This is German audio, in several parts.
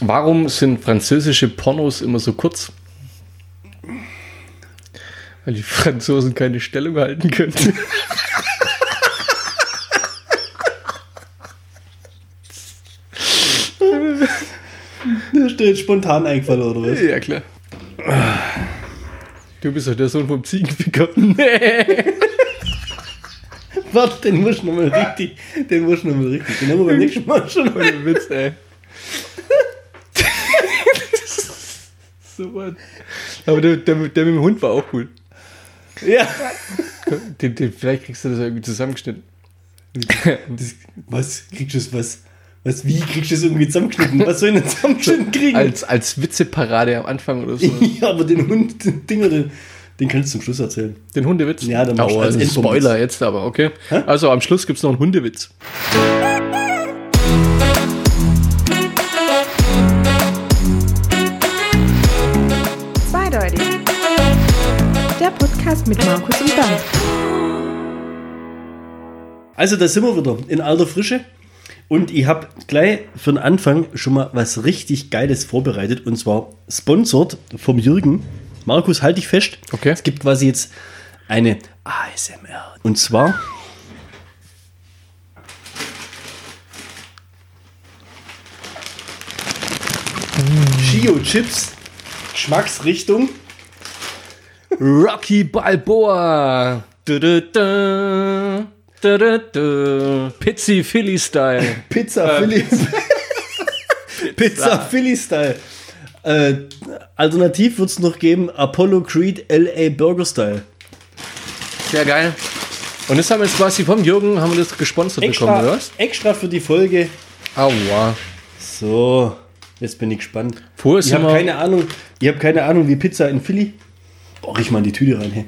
Warum sind französische Pornos immer so kurz? Weil die Franzosen keine Stellung halten können. Der jetzt spontan eingefallen, oder was? ja, klar. Du bist doch der Sohn vom Ziegenficker. Nee. Warte, den musst du nochmal richtig. Den musst du nochmal richtig. Den haben wir beim nächsten Mal schon. Ohne Witz, ey. So was. Aber der, der, der mit dem Hund war auch cool. Ja. Den, den, vielleicht kriegst du das irgendwie zusammengeschnitten. Das, was? Kriegst du das was? Was? Wie kriegst du das irgendwie zusammengeschnitten? Was soll ich denn zusammengeschnitten kriegen? Als, als Witzeparade am Anfang oder so. ja, aber den Hund, den Dinger, den, den kannst du zum Schluss erzählen. Den Hundewitz? Ja, dann machst du oh, als ein Endpunkt. Spoiler jetzt aber, okay. Hä? Also am Schluss gibt es noch einen Hundewitz. Podcast mit Markus und Bernd. Also, da sind wir wieder in alter Frische. Und ich habe gleich für den Anfang schon mal was richtig Geiles vorbereitet. Und zwar sponsort vom Jürgen. Markus, halt dich fest. Okay. Es gibt quasi jetzt eine ASMR. Und zwar. Chio Chips. Geschmacksrichtung. Rocky Balboa. Du, du, du. Du, du, du. Pizzi Philly Style. Pizza Philly. Pizza Philly Style. Äh, alternativ wird es noch geben Apollo Creed LA Burger Style. Sehr geil. Und das haben wir jetzt quasi vom Jürgen, haben wir das gesponsert bekommen, oder Extra, was? extra für die Folge. Aua. So, jetzt bin ich gespannt. Vorher Ich habe keine Ahnung, ich habe keine Ahnung, wie Pizza in Philly. Boah, riech mal in die Tüte rein. Hey.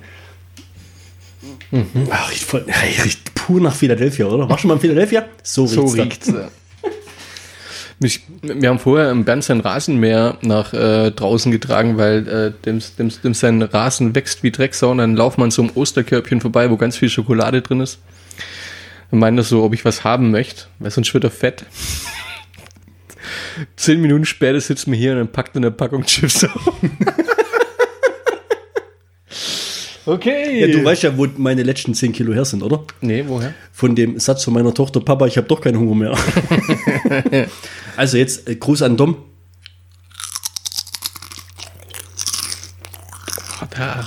Mhm. Ach, riecht voll, riecht pur nach Philadelphia, oder? Warst du schon mal in Philadelphia? So so riecht's da. riecht's. ja. Mich, wir haben vorher im Bernd sein Rasenmäher nach äh, draußen getragen, weil äh, dem, dem, dem sein Rasen wächst wie Drecksau und dann laufen wir an so einem Osterkörbchen vorbei, wo ganz viel Schokolade drin ist. Und meinte so, ob ich was haben möchte, weil sonst wird er fett. Zehn Minuten später sitzen wir hier und dann packt er eine Packung Chips auf. okay. Ja, du weißt ja, wo meine letzten 10 Kilo her sind, oder? Nee, woher? Von dem Satz von meiner Tochter, Papa, ich habe doch keinen Hunger mehr. also jetzt äh, Gruß an Dom. Oh, da,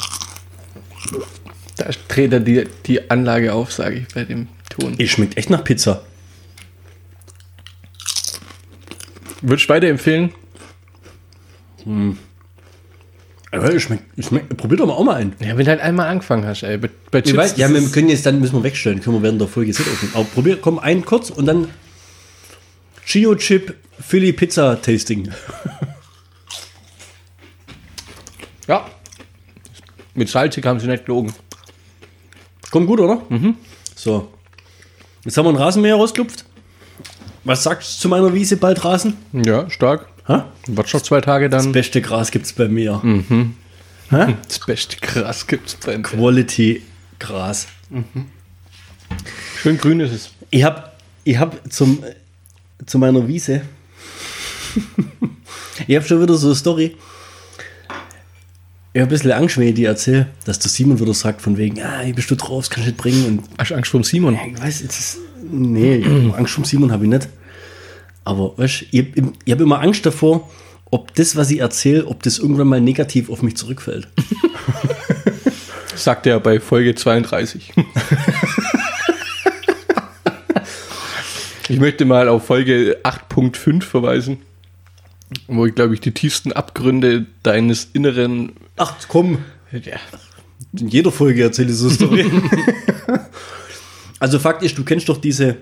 da dreht er die, die Anlage auf, sage ich bei dem Ton. Es schmeckt echt nach Pizza. Würdest du weiterempfehlen? Ja, es schmeckt, schmeckt, probier doch mal auch mal ein. Ja, wenn du halt einmal angefangen hast, ey. Bei, bei Chips weiß, ja, wir können jetzt dann müssen wir wegstellen, können wir während der Folge jetzt öffnen. Aber probier, komm, ein kurz und dann Chio Chip Philly Pizza Tasting. Ja. Mit salzig haben sie nicht gelogen. Kommt gut, oder? Mhm. So. Jetzt haben wir einen Rasenmäher rausgeklopft. Was sagst du zu meiner Wiese bald Rasen? Ja, stark. Ha? Warte noch zwei Tage dann. Beste Gras gibt's bei mir. Das beste Gras gibt's bei mir. Quality Gras. Schön grün ist es. Ich hab, ich hab zum, zu meiner Wiese. ich hab schon wieder so eine Story. Ich hab ein bisschen Angst, wenn ich die erzähle, dass der Simon wieder sagt, von wegen, ah, hier bist du drauf, das kannst du nicht bringen. Und Hast du Angst vor dem Simon? Ja, ich weiß, jetzt ist, nee, Angst vom Simon habe ich nicht. Aber weißt, ich, ich, habe immer Angst davor, ob das, was ich erzähle, ob das irgendwann mal negativ auf mich zurückfällt. Sagt er bei Folge 32. ich möchte mal auf Folge 8.5 verweisen, wo ich, glaube ich, die tiefsten Abgründe deines inneren. Ach komm, Ja, in jeder Folge erzähle ich so eine Story. also Fakt ist, du kennst doch diese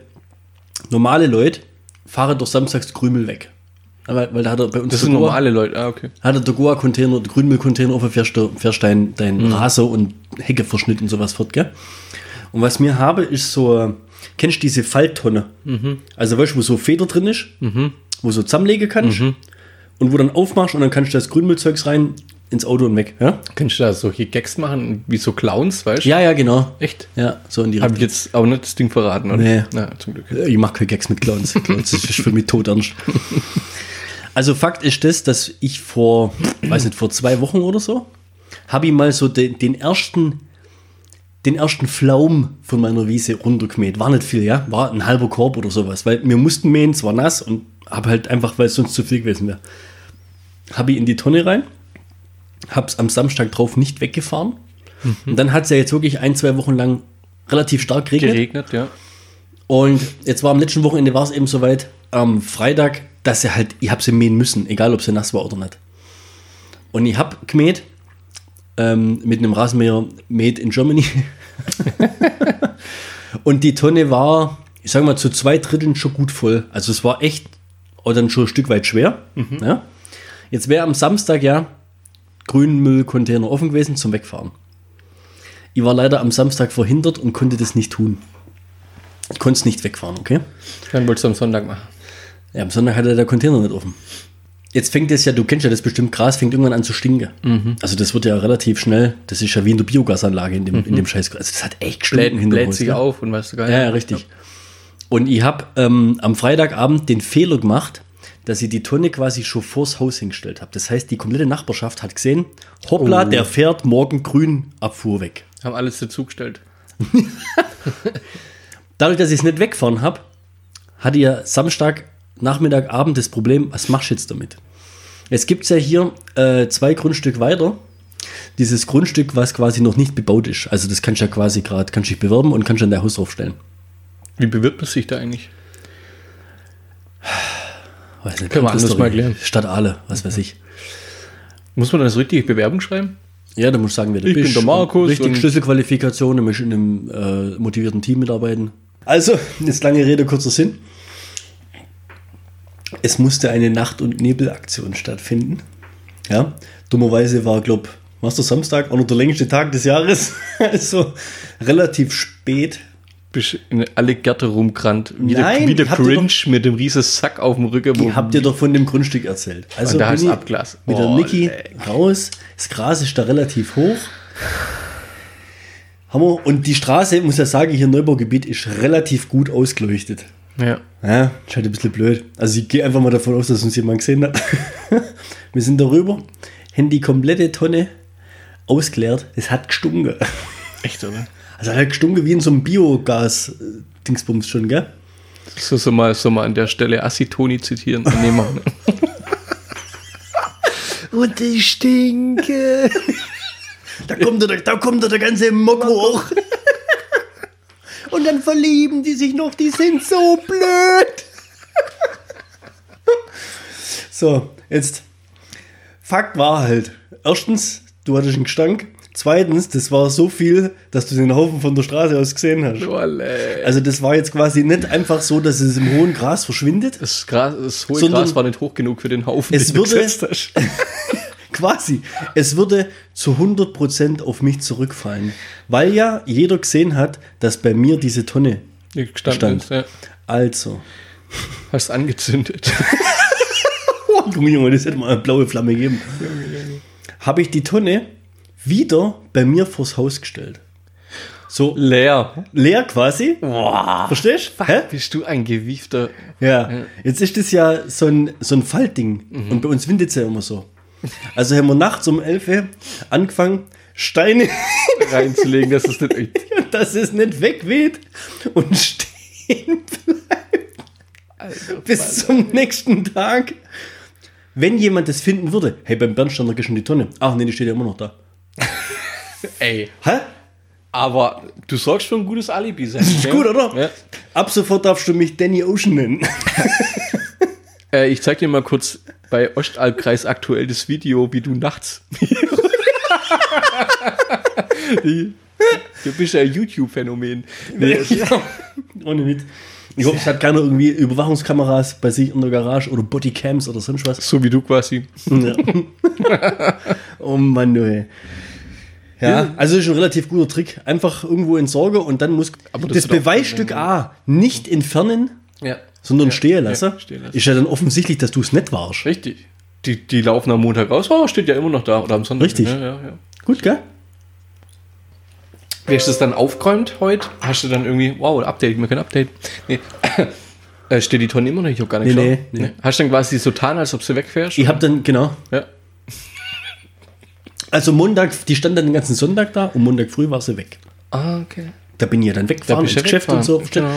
normale Leute, fahren doch samstags Krümel weg. Aber, weil da hat er bei uns das sind Goa- normale Leute. Ah, okay. hat er der Goa-Container, der Grünmüll-Container auf, fährst du fährst dein, Mhm. Raser und Heckeverschnitt und sowas fort, gell? Und was mir habe, ist so, kennst du diese Falttonne? Mhm. Also weißt du, wo so Feder drin ist, wo so zusammenlegen kannst Mhm. und wo dann aufmachst und dann kannst du das Grünmüllzeugs rein ins Auto und weg, ja? Kannst du da solche Gags machen, wie so Clowns, weißt du? Ja, ja, genau. Echt? Ja, so in die Habe ich jetzt auch nicht das Ding verraten, oder? Nee. Na, zum Glück. Ich mache keine Gags mit Clowns. Clowns das ist für mich tot ernst. Also Fakt ist das, dass ich vor, weiß nicht, vor zwei Wochen oder so, habe ich mal so den, den ersten, den ersten Flaum von meiner Wiese runtergemäht. War nicht viel, ja, war ein halber Korb oder sowas, weil wir mussten mähen, es war nass und habe halt einfach, weil es sonst zu viel gewesen wäre, habe ich in die Tonne rein, habe es am Samstag drauf nicht weggefahren und dann hat es ja jetzt wirklich ein, zwei Wochen lang relativ stark geregnet. Geregnet, ja. Und jetzt war am letzten Wochenende war es eben soweit, am Freitag, dass er halt, ich habe sie mähen müssen, egal ob sie nass war oder nicht. Und ich habe gemäht ähm, mit einem Rasenmäher Made in Germany. und die Tonne war, ich sage mal, zu zwei Dritteln schon gut voll. Also es war echt oder dann schon ein Stück weit schwer. Ja. Jetzt wäre am Samstag ja Grünmüllcontainer offen gewesen zum Wegfahren. Ich war leider am Samstag verhindert und konnte das nicht tun. Ich konnte es nicht wegfahren, okay? Dann wolltest du am Sonntag machen. Ja, am Sonntag hatte der Container nicht offen. Jetzt fängt es ja, du kennst ja das bestimmt, Gras fängt irgendwann an zu stinken. Mhm. Also das wird ja relativ schnell, das ist ja wie in der Biogasanlage in dem, in dem Scheiß. Also das hat echt Bläht, gestunken bläht Haus, sich ja. auf und weißt du gar Ja, ja, richtig. Und ich habe ähm, am Freitagabend den Fehler gemacht, dass ich die Tonne quasi schon vors Haus hingestellt habe. Das heißt, die komplette Nachbarschaft hat gesehen, hoppla, Oh. der fährt morgen Grünabfuhr weg. Haben alles dazugestellt. Dadurch, dass ich es nicht wegfahren habe, hatte ja Samstag, Nachmittag, Abend das Problem, was machst du jetzt damit? Jetzt gibt es ja hier äh, zwei Grundstück weiter. Dieses Grundstück, was quasi noch nicht bebaut ist. Also das kannst du ja quasi gerade, kannst dich bewerben und kannst dann dein Haus draufstellen. Wie bewirbt man sich da eigentlich? Weiß nicht, Können wir anders mal Story, klären. Stadt Aale, was weiß ich. Muss man das richtige Bewerbung schreiben? Ja, da musst du sagen, wer du Ich bin bist. der Markus Richtig Schlüsselqualifikation, du musst in einem äh, motivierten Team mitarbeiten. Also, jetzt lange Rede, kurzer Sinn. Es musste eine Nacht- und Nebelaktion stattfinden. Ja, dummerweise war, glaub, was der Samstag, auch noch der längste Tag des Jahres. also relativ spät. In alle Gärte rumgerannt. Wie der, Nein, wie der habt ihr Cringe mit dem riesen Sack auf dem Rücken. Wo Ich hab dir doch von dem Grundstück erzählt. Also Und da bin ich Abglas. mit der Oh, Niki ey. raus. Das Gras ist da relativ hoch. Hammer. Und die Straße, muss ja sagen, hier im Neubaugebiet ist relativ gut ausgeleuchtet. ja. Ja, ist halt ein bisschen blöd. Also ich gehe einfach mal davon aus, dass uns jemand gesehen hat. Wir sind darüber, haben die komplette Tonne ausgeleert. Es hat gestunken. Echt, oder? Also hat gestunken wie in so einem Biogas-Dingsbums schon, gell? So, so, mal, so mal an der Stelle Assitoni zitieren. Nee, machen. Und die stinke. Da kommt der, da kommt der ganze Mokko hoch. Und dann verlieben die sich noch, die sind so blöd. So, jetzt. Fakt war halt. Erstens, du hattest einen Gestank. Zweitens, das war so viel, dass du den Haufen von der Straße aus gesehen hast. Olle. Also das war jetzt quasi nicht einfach so, dass es im hohen Gras verschwindet. Das, Gras, das hohe Gras war nicht hoch genug für den Haufen, Es den du würde- gesetzt hast. Quasi. Es würde zu 100% auf mich zurückfallen. Weil ja jeder gesehen hat, dass bei mir diese Tonne stand. ist, ja. Also. Hast angezündet. Oh, Junge, Junge, das hätte mal eine blaue Flamme geben. Habe ich die Tonne wieder bei mir vors Haus gestellt. So Leer. leer quasi. Boah. Verstehst du? Bist du ein gewiefter. Ja. Jetzt ist das ja so ein, so ein Faltding. Und bei uns windet es ja immer so. Also haben wir nachts um 11 Uhr angefangen, Steine reinzulegen, dass es nicht dass es nicht wegweht und stehen bleibt bis zum nächsten Tag. Wenn jemand das finden würde, hey, beim Bernsteiner du in die Tonne. Ach nee, die steht ja immer noch da. Ey. Hä? Aber du sorgst für ein gutes Alibi sein. Ist gut, oder? Ja. Ab sofort darfst du mich Danny Ocean nennen. Äh, ich zeig dir mal kurz bei Ostalbkreis aktuell das Video, wie du nachts. Du bist ja ein YouTube-Phänomen. Nee, ja. Ohne Witz. Ich hoffe, es hat keiner irgendwie Überwachungskameras bei sich in der Garage oder Bodycams oder sonst was. so wie du quasi. Ja. oh Mann, du, ey. Ja, also ist ein relativ guter Trick. Einfach irgendwo entsorgen und dann muss Aber das das, Beweisstück A nicht entfernen, Ja. sondern stehen lassen. ja, stehen lassen. Ist ja dann offensichtlich, dass du es nicht warst. Richtig. Die, die laufen am Montag raus. Oh, steht ja immer noch da. Oder am Sonntag. Richtig. Ja, ja, ja. Gut, gell? Wie hast du das dann aufgeräumt heute? Hast du dann irgendwie, wow, Update, mir kein Update. Nee. Äh, steht die Tonne immer noch? Ich hab gar nicht Nee, geschaut. nee, nee. Hast du dann quasi so getan, als ob du wegfährst? Ich habe dann, genau, ja. Also Montag, die stand dann den ganzen Sonntag da und Montag früh war sie weg. Ah, okay. Da bin ich ja dann Da weggefahren ins Geschäft und so. Genau.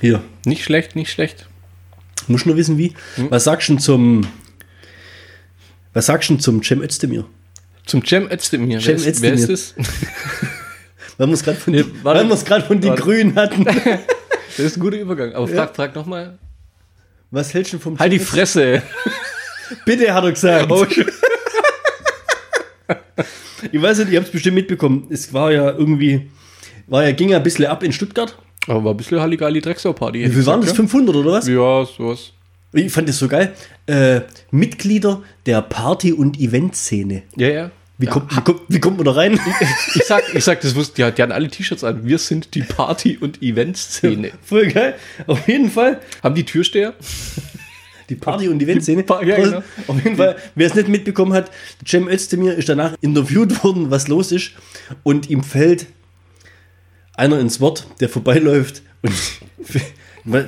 Hier, Nicht schlecht, nicht schlecht. muss nur wissen, wie. Hm? Was sagst du denn zum, was sagst du zum Cem Özdemir? Zum Cem Özdemir. Cem wer, ist, wer ist Özdemir. das? Weil wir es gerade von, die- es gerade von den. Grünen hatten. Das ist ein guter Übergang. Aber frag, frag nochmal. Was hältst du vom Halt die Cem Fresse. Bitte, hat er gesagt. Oh, ich weiß nicht, ihr habt es bestimmt mitbekommen. Es war ja irgendwie, war ja, ging ja ein bisschen ab in Stuttgart. Aber war ein bisschen Halligalli Drecksau-Party. Wie viel waren das? 500 oder was? Ja, sowas. Ich fand das so geil. Äh, Mitglieder der Party- und Eventszene. Ja, ja. Wie, kommt, wie, kommt, wie kommt man da rein? Ich sag, ich sag, das wusste, die, die hatten alle T-Shirts an. Wir sind die Party- und Event-Szene. Voll geil. Auf jeden Fall. Haben die Türsteher? Die Party- und Eventszene. Pa- ja, genau. Auf jeden Fall, wer es nicht mitbekommen hat, Cem Özdemir ist danach interviewt worden, was los ist. Und ihm fällt einer ins Wort, der vorbeiläuft. Und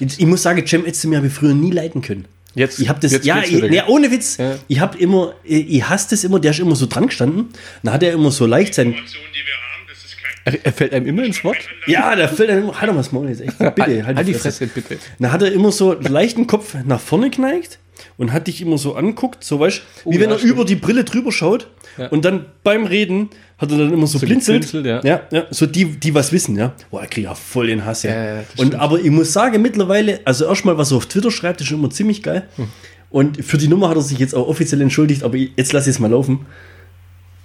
ich, ich muss sagen, Cem Özdemir habe ich früher nie leiten können. Jetzt- ich habe das, jetzt ja, ich, nee, ohne Witz. Ja. Ich habe immer, ich, ich hasse das immer, der ist immer so dran gestanden. Dann hat er immer so leicht sein, Information, die wir haben, das ist kein Er, er fällt einem immer ins Wort. ja, der fällt dann immer, halt doch mal das Maul jetzt, echt. Bitte, halt, halt, die Fresse, bitte. Dann hat er immer so leichten Kopf nach vorne geneigt und hat dich immer so anguckt, so weißt wie Oh, wenn ja, er stimmt. über die Brille drüber schaut Ja. und dann beim Reden hat er dann immer so, blinzelt. geblinzelt, ja. ja. Ja, so die, die was wissen, ja. Boah, ich kriege ja voll den Hass, ja. Und aber ich muss sagen, mittlerweile, also erstmal, was er auf Twitter schreibt, ist schon immer ziemlich geil. Hm. Und für die Nummer hat er sich jetzt auch offiziell entschuldigt, aber jetzt lasse ich es mal laufen.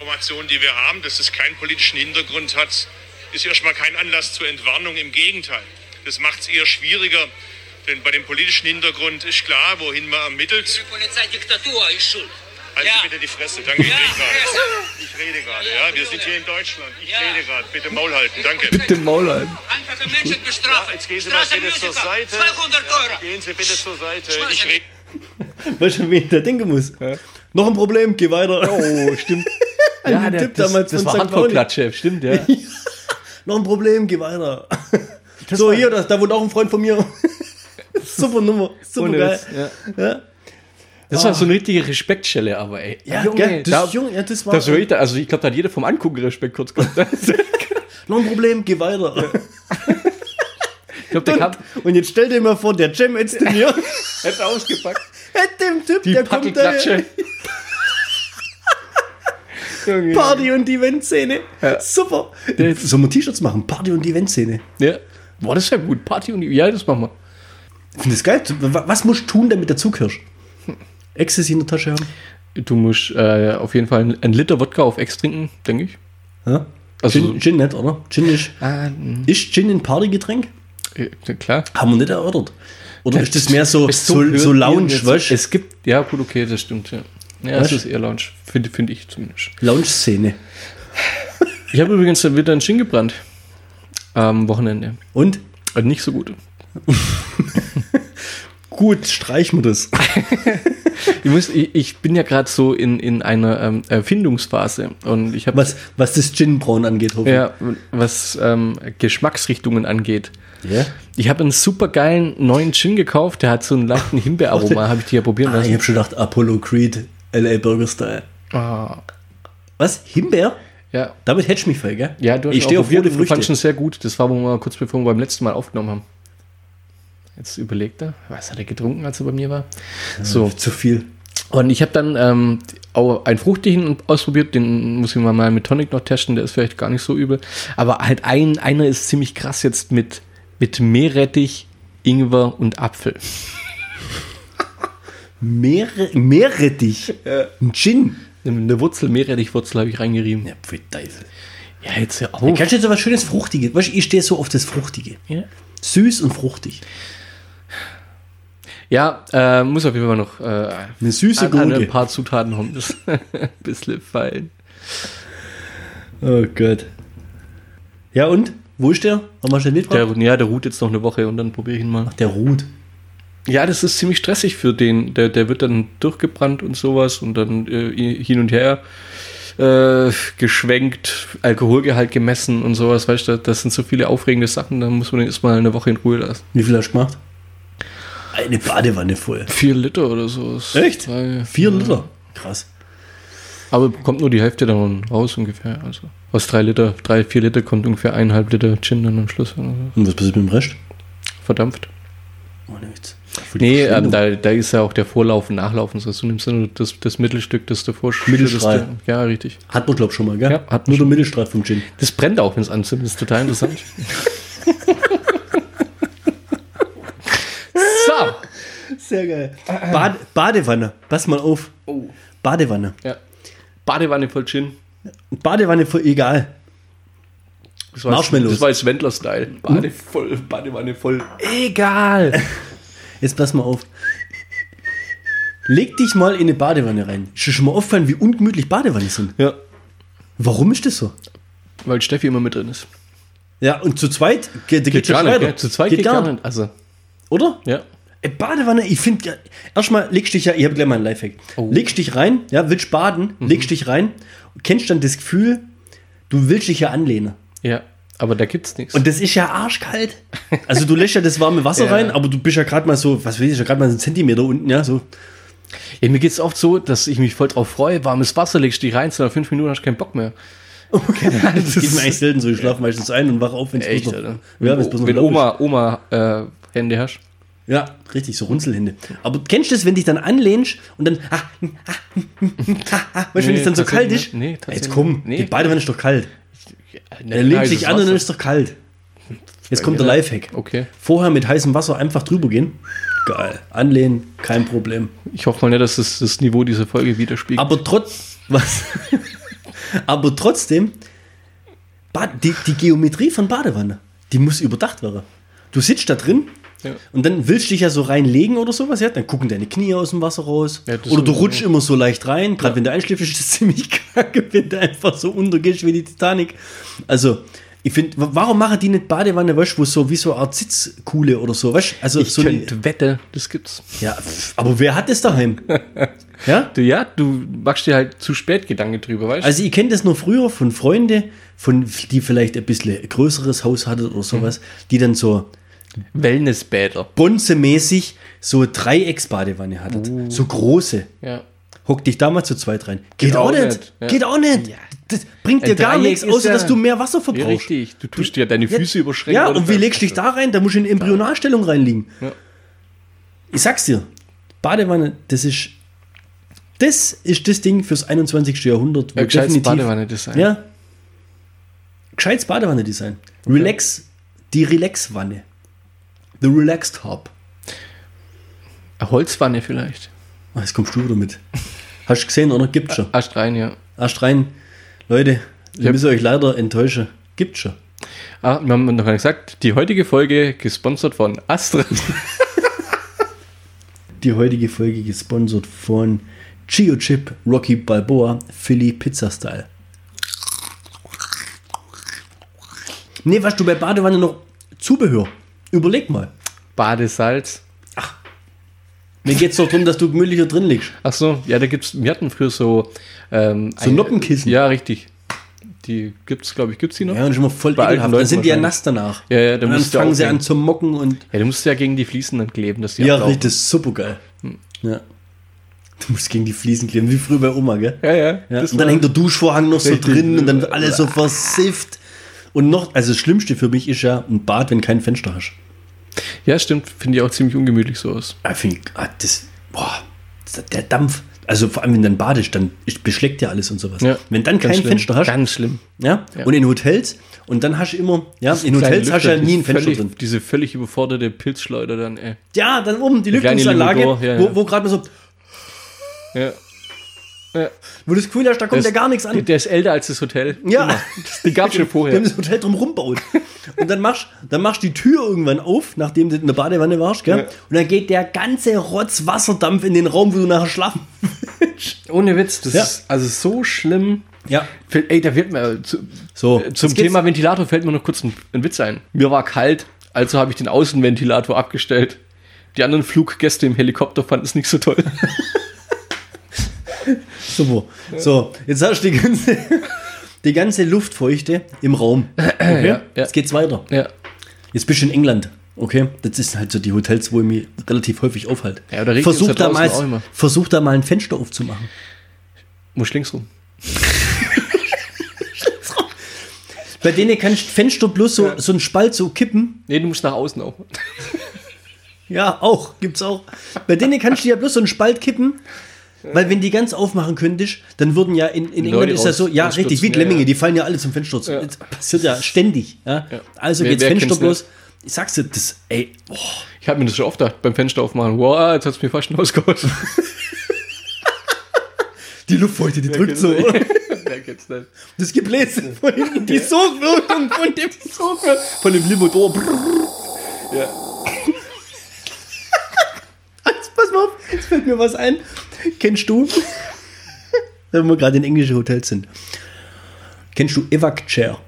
Information, die wir haben, dass es keinen politischen Hintergrund hat, ist erstmal kein Anlass zur Entwarnung. Im Gegenteil, das macht es eher schwieriger. Denn bei dem politischen Hintergrund ist klar, wohin man ermittelt. Die Polizeidiktatur ist schuld. Halten Ja. Sie bitte die Fresse. Danke, ich Ja, rede gerade. Ich rede gerade, ja. Wir sind hier in Deutschland. Ich Ja. rede gerade. Bitte Maul halten. Danke. Bitte Maul halten. Einfache Menschen bestrafen. Jetzt gehen Sie mal bitte zur Seite. 200 Euro. Gehen Sie bitte zur Seite. Ich rede. Weißt du, wie ich da denken muss? Noch ein Problem, geh weiter. Oh, stimmt. An den Typ das, damals das von war. Handballklatsche, stimmt, ja. Noch ein Problem, geh weiter. so, hier, das, da wohnt auch ein Freund von mir. Super Nummer, super Ohne geil. Witz, ja. Ja, Das war so eine richtige Respektschelle, aber ey. ja gell, das, ist jung, ja, das war. Das war jeder, also ich glaube, da hat jeder vom Angucken Respekt kurz gehabt. noch ein Problem, geh weiter. Ich glaube, der kam, Und jetzt stell dir mal vor, der Cem jetzt mir hätte ausgepackt. hätte dem Typ, Die der kommt da. Junge. Party- und Eventszene. Super. Sollen wir T-Shirts machen? Party- und Eventszene. Ja. Boah, das ist ja gut. Party und ja, das machen wir. Ich finde das geil. Wa- Was musst du tun, damit du dazugehörst? Ecstasy in der Tasche haben? Du musst äh, auf jeden Fall einen Liter Wodka auf Ex trinken, denke ich. Ja? Also- Gin, Gin nicht, oder? Gin ist. Ah, Ist Gin ein Partygetränk? äh, klar. Haben wir nicht erörtert. Oder ist das mehr so, so, so Lounge, weißt? Es gibt, ja gut, okay, das stimmt, ja. Ja, es Weißt? ist eher Lounge, finde find ich zumindest. Lounge-Szene. Ich habe übrigens wieder einen Gin gebrannt. Am Wochenende. Und? Äh, Nicht so gut. Gut, streichen wir das. Ich, muss, ich, ich bin ja gerade so in, in einer ähm, Erfindungsphase und ich Was, was das Gin-Brauen angeht, hoffe ich. ja, was ähm, Geschmacksrichtungen angeht. Ja? Ich habe einen super geilen neuen Gin gekauft, der hat so einen leichten Himbeeraroma, habe ich dir ja probieren Ah, ich lassen. habe schon gedacht, Apollo Creed, LA Burger Style. Ah, Was? Himbeer? ja. Damit hättest du mich voll, gell? Ja, du hast ich stehe auf rote und du fandst ihn Früchte. sehr gut. Das war, wo wir kurz bevor wir beim letzten Mal aufgenommen haben. Jetzt überlegt er, was hat er getrunken, als er bei mir war? So, Zu viel. und ich habe dann ähm, auch einen fruchtigen ausprobiert, den muss ich mal mal mit Tonic noch testen, der ist vielleicht gar nicht so übel. Aber halt ein, einer ist ziemlich krass jetzt mit, mit Meerrettich, Ingwer und Apfel. Meere, Meerrettich. Ein Gin. Eine Wurzel, Meerrettichwurzel habe ich reingerieben. Ja, pfui Teufel. Ja, jetzt ja auch. Ja, kannst du jetzt so was Schönes Fruchtiges? Weißt du, ich stehe so auf das Fruchtige. Ja, Süß und fruchtig. ja äh, muss auf jeden Fall noch äh, Eine süße an, an ein paar Zutaten haben. Das ein bisschen feilen. Oh Gott. Ja, und? Wo ist der? Haben wir schon Der, mitgebracht? ja, der ruht jetzt noch eine Woche und dann probiere ich ihn mal. Der ruht. Ja, das ist ziemlich stressig für den. Der, der wird dann durchgebrannt und sowas und dann äh, hin und her. äh, geschwenkt, Alkoholgehalt gemessen und sowas, weißt du, das sind so viele aufregende Sachen, da muss man den erstmal eine Woche in Ruhe lassen. Wie viel hast du gemacht? Eine Badewanne voll. Vier Liter oder so. Echt? Drei, Vier Liter. Krass. aber kommt nur die Hälfte dann raus ungefähr. Also aus drei Liter, drei, vier Liter kommt ungefähr eineinhalb Liter Gin dann am Schluss. Oder so. Und was passiert mit dem Rest? Verdampft. Ohne Witz. Nee, ähm, da, da ist ja auch der Vorlauf und Nachlauf und so. Du nimmst nur das, das Mittelstück, das davor Mittelstrahl. schüttest. Ja, richtig. Hat man, glaub ich, schon mal, gell? Ja, hat Nur der Mittelstrahl vom Gin. Das brennt auch, wenn es anzündet. Das ist total interessant. so. Sehr geil. Bad, Badewanne. Pass mal auf. Badewanne. Ja. Badewanne voll Gin. Badewanne voll egal. Das war Marshmallows. Das war jetzt Wendler-Style. Bade voll, Badewanne voll. Egal. Jetzt pass mal auf. Leg dich mal in eine Badewanne rein. Ist dir schon mal aufgefallen, wie ungemütlich Badewanne sind? Ja. Warum ist das so? Weil Steffi immer mit drin ist. Ja, und zu zweit geht, geht, schon gar nicht, gell? Zu zweit geht, gar nicht. Also, Oder? ja. Badewanne, ich finde, erstmal legst dich ja, ich habe gleich mal einen Lifehack. Oh. Legst dich rein, ja, willst baden, legst dich rein, kennst dann das Gefühl, du willst dich ja anlehnen. Ja. Aber da gibt's nichts. Und das ist ja arschkalt. Also du lässt ja das warme Wasser Ja. rein, aber du bist ja gerade mal so, was weiß ich, ja gerade mal so einen Zentimeter unten, ja, so. Ja, mir geht's oft so, dass ich mich voll drauf freue. Warmes Wasser legst dich rein, nach fünf Minuten hast du keinen Bock mehr. Das geht mir eigentlich selten so. Ich schlafe meistens ein und wache auf, wenn es bloß noch, ja, wenn's bloß noch Wenn. Oma, Oma äh, Hände hast. Ja, richtig, so Runzelhände. Aber kennst du das, wenn dich dann anlehnst und dann, ah, ah, ah, ah, weißt du, wenn Nee, es dann so kalt ist? Nee, Jetzt komm. Nee. die Badewanne ist doch kalt. Er lehnt sich an und dann ist doch kalt. Jetzt kommt der Lifehack. Okay. Vorher mit heißem Wasser einfach drüber gehen. Geil. Anlehnen, kein Problem. Ich hoffe mal nicht, dass das das Niveau dieser Folge widerspiegelt. Aber trotz, was? Aber trotzdem, die, die Geometrie von Badewanne, die muss überdacht werden. Du sitzt da drin Ja. und dann willst du dich ja so reinlegen oder sowas, ja? Dann gucken deine Knie aus dem Wasser raus. Ja, oder du rutschst immer so leicht rein. Gerade wenn du einschläfst, ist das ziemlich kacke, wenn du einfach so untergehst wie die Titanic. Also, ich finde, warum machen die nicht Badewanne, weißt wo so wie so eine Art Sitzkuhle oder so, weißt? Also, ich so eine, könnte wette, das gibt's. ja, aber wer hat das daheim? ja? Du, ja, du machst dir halt zu spät Gedanken drüber, weißt du? Also ich kenne das nur früher von Freunden, von, die vielleicht ein bisschen größeres Haus hatten oder sowas, die dann so Wellnessbäder. bonzemäßig so Dreiecksbadewanne hatten. So große. Ja. Hock dich da mal zu zweit rein. Geht, auch auch nicht. nicht, ja. Geht auch nicht. Das bringt dir gar nichts, außer dass du mehr Wasser verbrauchst. richtig. Du tust dir deine Füße überschränken. Ja, und wie legst du dich da rein? Da musst du in Embryonalstellung reinliegen. Ich sag's dir, Badewanne, das ist das ist das Ding fürs 21. Jahrhundert. wo Ja, gescheites Badewanne-Design. Ja. Gescheites Badewanne-Design. Relax, die Relax-Wanne. The Relax Top. Eine Holzwanne vielleicht. Ah, Jetzt kommst du wieder mit. Hast du gesehen, oder? Gibt's schon. Erst rein, ja. Erst rein. Leute, wir Yep. müssen euch leider enttäuschen. Gibt's schon. Ah, wir haben noch gesagt, die heutige Folge gesponsert von Astra. Die heutige Folge gesponsert von Gio Chip Rocky Balboa Philly Pizza Style. Nee, was du bei Badewanne noch Zubehör. Überleg mal. Badesalz. Mir geht's doch darum, dass du gemütlicher drin liegst. Ach so, ja, da gibt's, wir hatten früher so, ähm, So Noppenkissen. Ja, richtig. Die gibt's, glaube ich, gibt's die noch? Ja, und ist immer voll Bei ekelhaft. Dann sind die ja nass danach. Ja, ja, da und dann fangen sie an zu mocken und. Ja, du musst ja gegen die Fliesen dann kleben, dass die Ja, ablaufen. richtig, das ist super geil. Ja. Du musst gegen die Fliesen kleben, wie früher bei Oma, gell? Ja, ja. Ja, und dann hängt der Duschvorhang noch so drin und dann alles so versifft. Und noch, also das Schlimmste für mich ist ja ein Bad, wenn kein Fenster hast. Ja, stimmt. Finde ich auch ziemlich ungemütlich so aus. Ich finde, ah, das, boah, der Dampf. Also vor allem, wenn dann badest, dann ist- beschlägt ja alles und sowas. Ja, wenn dann kein schlimm. Fenster hast, Ganz schlimm. ja, Ja. und in Hotels, und dann hast du immer, ja, in Hotels hast du ja nie ein Fenster völlig, drin. Diese völlig überforderte Pilzschleuder dann, ey. Ja, dann oben die Lüftungsanlage, ja, wo, wo gerade mal so, Ja. Wo du das Gefühl hast, da kommt Das- ja gar nichts an. Der, der ist älter als das Hotel. Ja. Immer. Die gab's schon Die vorher. haben das Hotel drum rumbaut. Und dann machst dann machst du die Tür irgendwann auf, nachdem du in der Badewanne warst, gell? Ja. Und dann geht der ganze Rotz Wasserdampf in den Raum, wo du nachher schlafen willst. Ohne Witz, das Ja. ist also so schlimm. Ja. Ey, da fällt mir zu, So, äh, zum Thema Ventilator fällt mir noch kurz ein, ein Witz ein. Mir war kalt, also habe ich den Außenventilator abgestellt. Die anderen Fluggäste im Helikopter fanden es nicht so toll. Super. So, jetzt hast du die ganze, die ganze Luftfeuchte im Raum. Okay? Ja, ja. Jetzt geht's weiter. Ja. Jetzt bist du in England. Okay, das ist halt so die Hotels, wo ich mich relativ häufig aufhalte. Ja, regnet versuch, ja da mal, versuch da mal ein Fenster aufzumachen. Muss links rum. Bei denen kannst du Fenster bloß so, so einen Spalt so kippen. Nee, du musst nach außen auch. Ja, auch, gibt's auch. Bei denen kannst du ja bloß so einen Spalt kippen. Weil wenn die ganz aufmachen könntest, dann würden ja in, in England ist ja so, ja richtig, wie Lemminge, ja. die fallen ja alle zum Fenster. Ja. Das passiert ja ständig. Ja? Ja. Also Wer- geht's wer Fenster bloß. Ich sag's dir, das, ey, boah. Ich habe mir das schon oft gedacht, beim Fenster aufmachen. Wow, jetzt hat's mir fast ausgehauen. Die Luftfeuchte, die drückt so. Wer kennt's nicht? Das Gebläse von hinten, die Sogwirkung von dem Sogwirkung, von dem Limodor. Ja. Jetzt pass mal auf, jetzt fällt mir was ein. Kennst du, wenn wir gerade in englische Hotels sind, kennst du Evac Chair?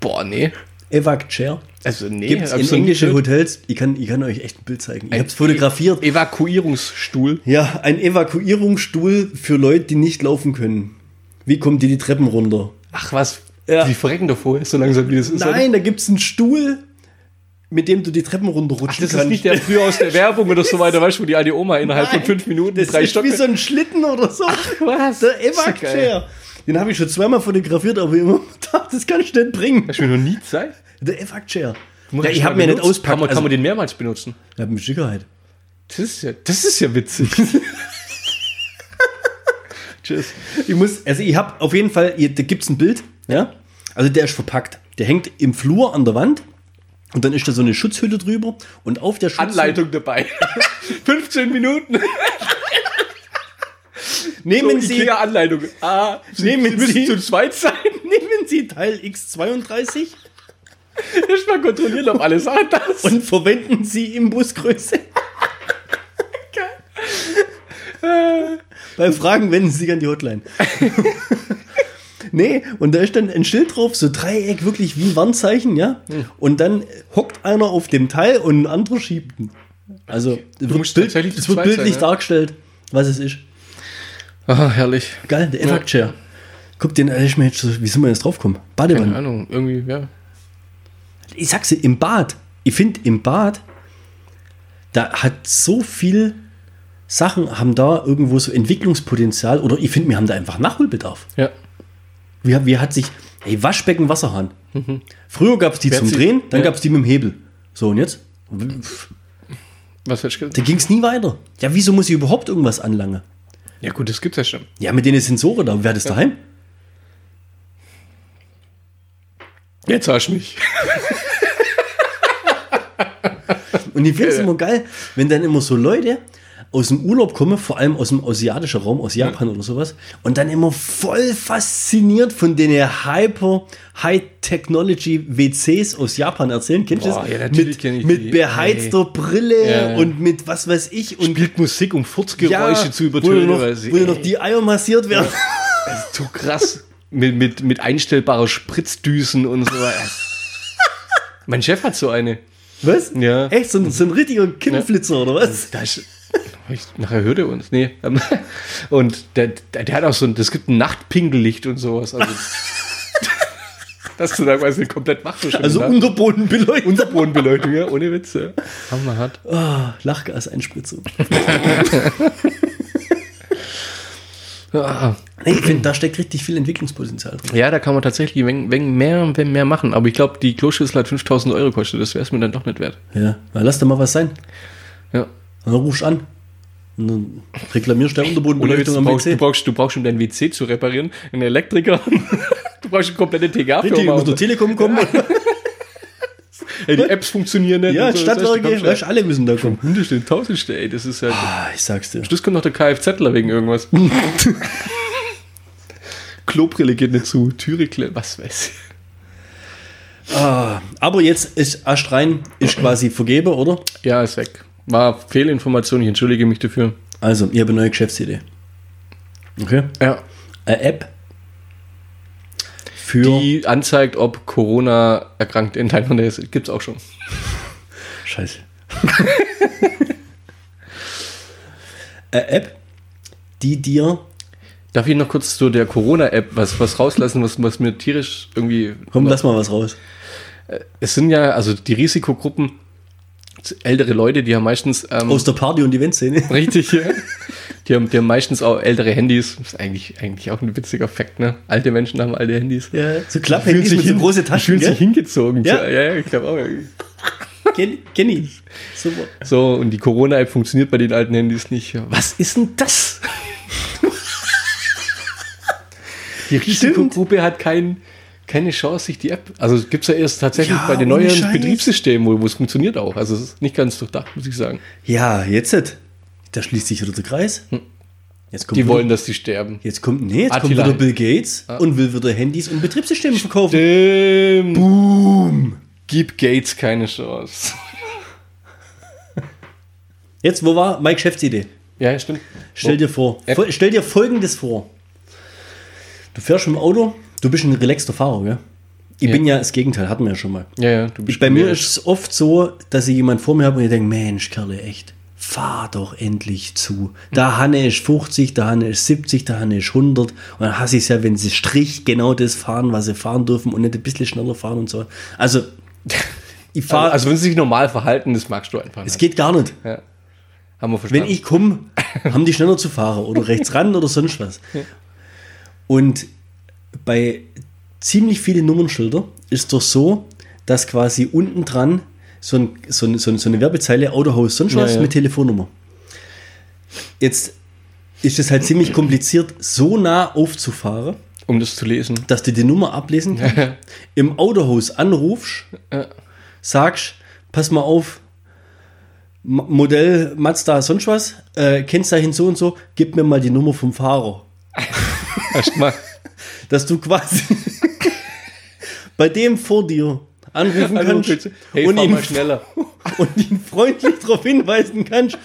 Boah, nee. Evac Chair? Also nee. Gibt es in englische gehört. Hotels, ich kann, ich kann euch echt ein Bild zeigen. Ich habe es fotografiert. Evakuierungsstuhl. Ja, ein Evakuierungsstuhl für Leute, die nicht laufen können. Wie kommt die die Treppen runter? Ach was, Ja. die verrecken doch vorher, so langsam wie das ist. oder? Nein, da gibt es einen Stuhl, mit dem du die Treppen runterrutschen Das ist nicht der früher aus der Werbung oder so weiter, weißt du, wo die alte Oma innerhalb von Nein, fünf Minuten Das drei ist wie so ein Schlitten oder so. was? Der Das ist ja Evac geil. Chair. Den habe ich schon zweimal fotografiert, aber immer gedacht, das kann ich nicht bringen. Hast du mir noch nie Zeit? Der Evac Chair. Muss Ja, ich habe mir nicht auspackt. Kann man, also, kann man den mehrmals benutzen? ja, mit Sicherheit. Das ist ja, das ist ja witzig. Tschüss. Ich muss, also ich habe auf jeden Fall, da gibt es ein Bild, ja. Also der ist verpackt. Der hängt im Flur an der Wand und dann ist da so eine Schutzhülle drüber und auf der Schutzhülle Anleitung dabei. 15 Minuten. nehmen So, Sie, Ikea-Anleitung. Ah, Nehmen Sie Sie- zu zweit sein. nehmen Sie Teil X32 Erstmal kontrollieren, ob alles hat das. und verwenden Sie Imbusgröße. Bei Fragen wenden Sie sich an die Hotline. nee, und da ist dann ein Schild drauf, so Dreieck, wirklich wie ein Warnzeichen, ja. Und dann hockt einer auf dem Teil und ein anderer schiebt ihn. Also, es wird, Bild, es wird bildlich sein, ja. dargestellt, was es ist. Ah, herrlich. Geil, der Evac Chair. Guck den, äh, ich mir jetzt, so- wie sind wir jetzt draufgekommen? Keine Badewanne. Ahnung, irgendwie, ja. ich sag's dir, im Bad, ich finde im Bad, da hat so viel Sachen, haben da irgendwo so Entwicklungspotenzial oder ich finde, wir haben da einfach Nachholbedarf. Ja. Wie, wie hat sich, hey, Waschbecken, Wasserhahn. Früher gab es die Wer zum Drehen, dann ja. gab es die mit dem Hebel. So, und jetzt? Was hättest du? Da ging es nie weiter. Ja, wieso muss ich überhaupt irgendwas anlangen? Ja, gut, das gibt's ja schon. Ja, mit den Sensoren da, wer hat das daheim? Jetzt hast du mich. Und ich finde es immer geil, wenn dann immer so Leute aus dem Urlaub kommen, vor allem aus dem asiatischen Raum, aus Japan oder sowas, und dann immer voll fasziniert von den hyper High-Technology WCs aus Japan erzählen. Kennst du das? ja, natürlich mit, mit beheizter Brille Ja, ja. und mit was weiß ich. Und Spielt Musik, um Furzgeräusche zu wo übertönen. noch, weil sie- wo noch die Eier massiert werden. Das ist so krass. mit, mit, mit einstellbarer Spritzdüsen und so. mein Chef hat so eine. Was? Ja. Echt? So ein, so ein richtiger Kinnflitzer oder was? Da ist, ich, nachher hört er uns. Nee. Und der, der, der hat auch so ein, es gibt ein Nachtpinkellicht und sowas. Also, dass du da quasi komplett wach bist. Also Nacht. Unterbodenbeleuchtung. Unterbodenbeleuchtung, ja, ohne Witze. Hammer hat. Ah, Lachgaseinspritzung. Ah. Nee, ich finde, da steckt richtig viel Entwicklungspotenzial drin. Ja, da kann man tatsächlich wenn, wenn mehr, wenn mehr machen. Aber ich glaube, die Kloschüssel hat 5000 Euro gekostet. Das wäre es mir dann doch nicht wert. Ja, na, lass da mal was sein. Ja. Und dann rufst du an. Und dann reklamierst du der Unterbodenbeleuchtung du, am brauchst, du, WC. brauchst, du brauchst, um dein WC zu reparieren, einen Elektriker. du brauchst eine komplette TGA-Firma. muss der Telekom kommen. Ey, die Apps funktionieren nicht. ja, so. Stadtwerke, du kommst weißt, alle müssen da kommen. Hundertste, Tausendste, ey. Das ist ja. Ah, ich sag's dir. Das kommt noch der Kfzler wegen irgendwas. Klobrille geht nicht zu, Türe was weiß ich. Ah, aber jetzt ist Astrein ist quasi vergeben, oder? Ja, ist weg. War Fehlinformation, ich entschuldige mich dafür. Also, ich habe eine neue Geschäftsidee. Okay? Ja. Eine App für. Die anzeigt, ob Corona erkrankt in Nähe ist. Gibt's auch schon. Scheiße. Eine App, die dir. Darf ich noch kurz zu der Corona-App was, was rauslassen, was, was mir tierisch irgendwie. Komm, lass mal was raus. Es sind ja, also die Risikogruppen, ältere Leute, die haben meistens. Ähm, Aus der Party- und Eventszene. Richtig, ja. Die haben, die haben meistens auch ältere Handys. Das ist eigentlich, eigentlich auch ein witziger Fakt, ne? Alte Menschen haben alte Handys. Ja, so Klapphandys mit so hin- große Taschen. Fühlen sich Gell? hingezogen. Ja. Ja, ja, ich glaube auch. Kenn, kenn ich. Super. So, und die Corona-App funktioniert bei den alten Handys nicht. Was ist denn das? die Risikogruppe hat kein, keine Chance, sich die App. Also gibt es ja erst tatsächlich Ja, bei den neuen Scheiß. Betriebssystemen, wo, es funktioniert auch. Also es ist nicht ganz durchdacht, muss ich sagen. Ja, jetzt. Da schließt sich wieder der Kreis. Jetzt kommt Die wieder, wollen, dass die sterben. Jetzt kommt, nee, jetzt kommt wieder Bill Gates und will wieder Handys und Betriebssysteme verkaufen. Stimmt. Boom. Gib Gates keine Chance. Jetzt, wo war meine Geschäftsidee? Ja, stimmt. Stell dir vor, App. stell dir folgendes vor. Du fährst mit dem Auto, du bist ein relaxter Fahrer, gell? Ich Ja. bin ja das Gegenteil, hatten wir ja schon mal. Ja, ja, du bist Bei mir ist es oft so, dass ich jemanden vor mir habe und ich denke, Mensch, Kerle, echt, fahr doch endlich zu. Da Hanne ist 50, da Hanne ist 70, da Hanne ist 100. Und dann hasse ich es ja, wenn sie Strich genau das fahren, was sie fahren dürfen und nicht ein bisschen schneller fahren und so. Also, ich fahre, Also, wenn sie sich normal verhalten, das magst du einfach es nicht. geht gar nicht. Ja. Haben wir verstanden. Wenn ich komme, haben die schneller zu fahren oder rechts ran oder sonst was. Und bei ziemlich vielen Nummernschilder ist doch so, dass quasi unten dran so, ein, so, ein, so, ein, so eine Werbezeile Autohaus sonst was Ja, ja. mit Telefonnummer. Jetzt ist es halt ziemlich kompliziert, so nah aufzufahren, um das zu lesen. dass du die Nummer ablesen kannst. Im Autohaus anrufst, Ja. sagst, pass mal auf, Modell Mazda sonst was, äh, Kennzeichen so und so, gib mir mal die Nummer vom Fahrer. Erstmal. Dass du quasi bei dem vor dir anrufen Also, kannst bitte. Hey, und, ihn, schneller. und ihn freundlich darauf hinweisen kannst.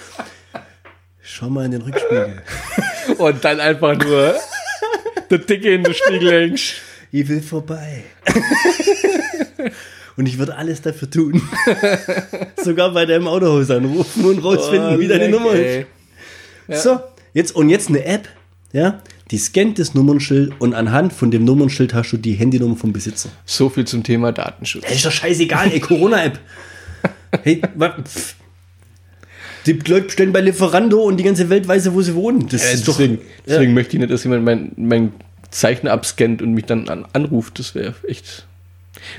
Schau mal in den Rückspiegel. Und dann einfach nur der Dicke in den Spiegel hängst. Ich will vorbei. und ich würde alles dafür tun. Sogar bei deinem Autohaus anrufen und rausfinden, wie deine Nummer ey. ist. So, jetzt und jetzt eine App, ja, die scannt das Nummernschild und anhand von dem Nummernschild hast du die Handynummer vom Besitzer. So viel zum Thema Datenschutz. Das ist doch scheißegal, ey, Corona-App. Hey, wa- pff. die Leute bestellen bei Lieferando und die ganze Welt weiß, ja, wo sie wohnen. Das Äh, ist doch. deswegen deswegen möchte ich nicht, dass jemand mein, mein Zeichen abscannt und mich dann an, anruft. Das wäre echt.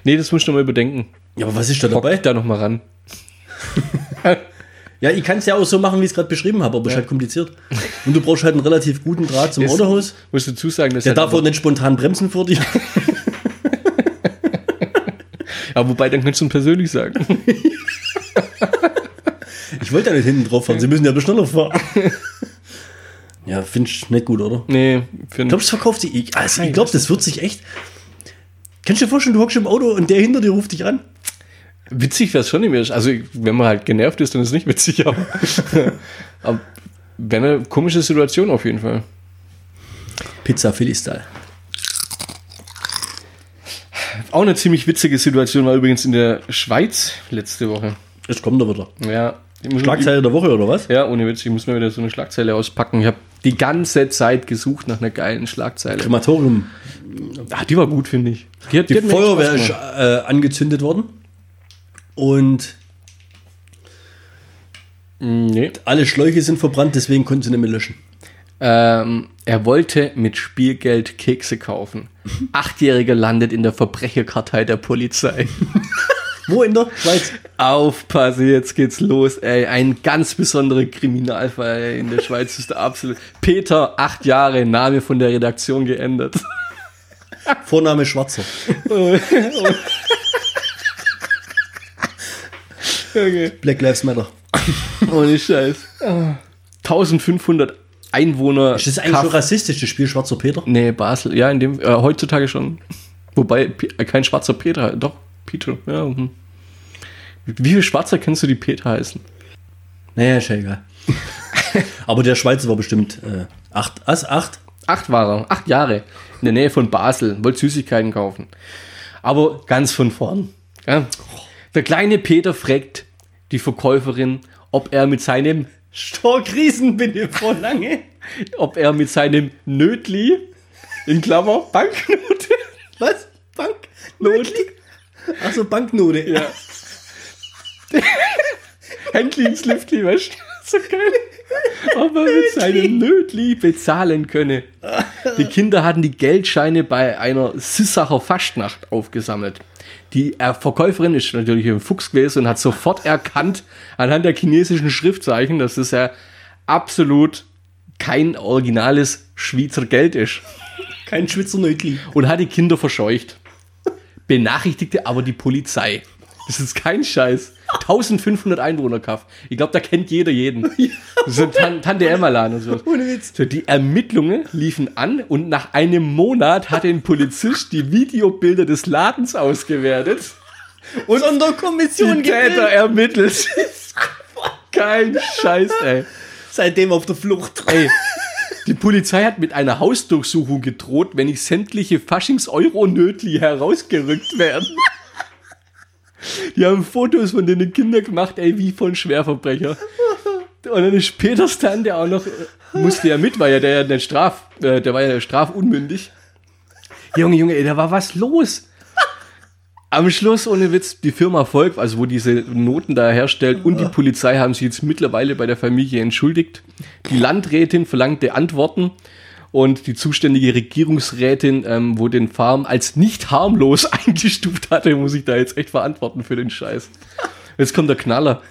Nee, das muss ich noch mal überdenken. Ja, aber was ist da Hock dabei? da noch mal ran. Ja, ich kann es ja auch so machen, wie ich es gerade beschrieben habe, aber es ist halt kompliziert. Und du brauchst halt einen relativ guten Draht zum Autohaus. Musst du dazu sagen, dass Der halt darf auch nicht spontan bremsen vor dir. Ja, wobei, dann kannst du ihn persönlich sagen. Ich wollte ja nicht hinten drauf fahren, sie müssen ja bloß schneller fahren. Ja, finde ich nicht gut, oder? nee, für Ich glaube, es verkauft sich. Ich, also, ich glaube, das wird sich echt. Kannst du dir vorstellen, du hockst im Auto und der hinter dir ruft dich an? Witzig wäre es schon nicht mehr. Also, wenn man halt genervt ist, dann ist es nicht witzig, aber, aber wäre eine komische Situation auf jeden Fall. Pizza Philly-Style. Auch eine ziemlich witzige Situation war übrigens in der Schweiz letzte Woche. Jetzt kommt er wieder. Ja, Schlagzeile der Woche, oder was? Ja, ohne Witz, ich muss mir wieder so eine Schlagzeile auspacken. Ich habe die ganze Zeit gesucht nach einer geilen Schlagzeile. Krematorium. Ah, die war gut, finde ich. Die, hat, Die echt Feuerwehr ist äh, angezündet worden. Und Nee. alle Schläuche sind verbrannt, deswegen konnten sie nicht mehr löschen. Ähm, er wollte mit Spielgeld Kekse kaufen. Achtjähriger landet in der Verbrecherkartei der Polizei. Wo in der Schweiz? Aufpasse, jetzt geht's los, ey. Ein ganz besonderer Kriminalfall ey. in der Schweiz ist der absolut. Peter, acht Jahre, Name von der Redaktion geändert. Vorname Schwarzer. Okay. Black Lives Matter. Ohne Scheiß. 1500 Einwohner. Ist das eigentlich Kaff- schon rassistisch, das Spiel Schwarzer Peter? Nee, Basel. Ja, in dem, äh, heutzutage schon. Wobei, P äh, kein schwarzer Peter, doch, Peter, ja. Hm. Wie viele Schwarzer kennst du, die Peter heißen? Naja, ist ja egal. Aber der Schweizer war bestimmt äh, acht. Was? Acht? Acht war er, acht Jahre. In der Nähe von Basel, wollte Süßigkeiten kaufen. Aber ganz von vorn. Ja. Der kleine Peter fragt die Verkäuferin, ob er mit seinem Stark Riesenbinde vor lange. ob er mit seinem Nötli, in Klammer, Banknote, Was? Banknote? Achso, Banknote. ja. Händli ins Liftli, weißt du? So geil. Ob er mit seinem Nötli bezahlen könne. Die Kinder hatten die Geldscheine bei einer Sissacher Fastnacht aufgesammelt. Die äh, Verkäuferin ist natürlich ein Fuchs gewesen und hat sofort erkannt, anhand der chinesischen Schriftzeichen, dass das ja absolut kein originales Schweizer Geld ist. Kein Schwitzer Nötli. Und hat die Kinder verscheucht. Benachrichtigte aber die Polizei. Das ist kein Scheiß. 1500 Einwohner Kaff. Ich glaube, da kennt jeder jeden. Ist ein Tan Tante Emmerlan und so. Ohne Witz. So, die Ermittlungen liefen an und nach einem Monat hat ein Polizist die Videobilder des Ladens ausgewertet Und Sonderkommission die Täter ermittelt. Kein Scheiß, ey. Seitdem auf der Flucht. Ey, die Polizei hat mit einer Hausdurchsuchung gedroht, wenn nicht sämtliche Faschings-Euro-Nötli herausgerückt werden. Die haben Fotos von den Kindern gemacht, ey, wie von Schwerverbrecher. Und dann ist Peters Tante auch noch, äh, musste ja mit, weil ja der, der Straf, äh, der war ja strafunmündig. Junge, Junge, ey, da war was los. Am Schluss, ohne Witz, die Firma Volk, also wo diese Noten da herstellt, und die Polizei haben sich jetzt mittlerweile bei der Familie entschuldigt. Die Landrätin verlangte Antworten und die zuständige Regierungsrätin, ähm, wo den Farm als nicht harmlos eingestuft hatte, muss ich da jetzt echt verantworten für den Scheiß. Jetzt kommt der Knaller.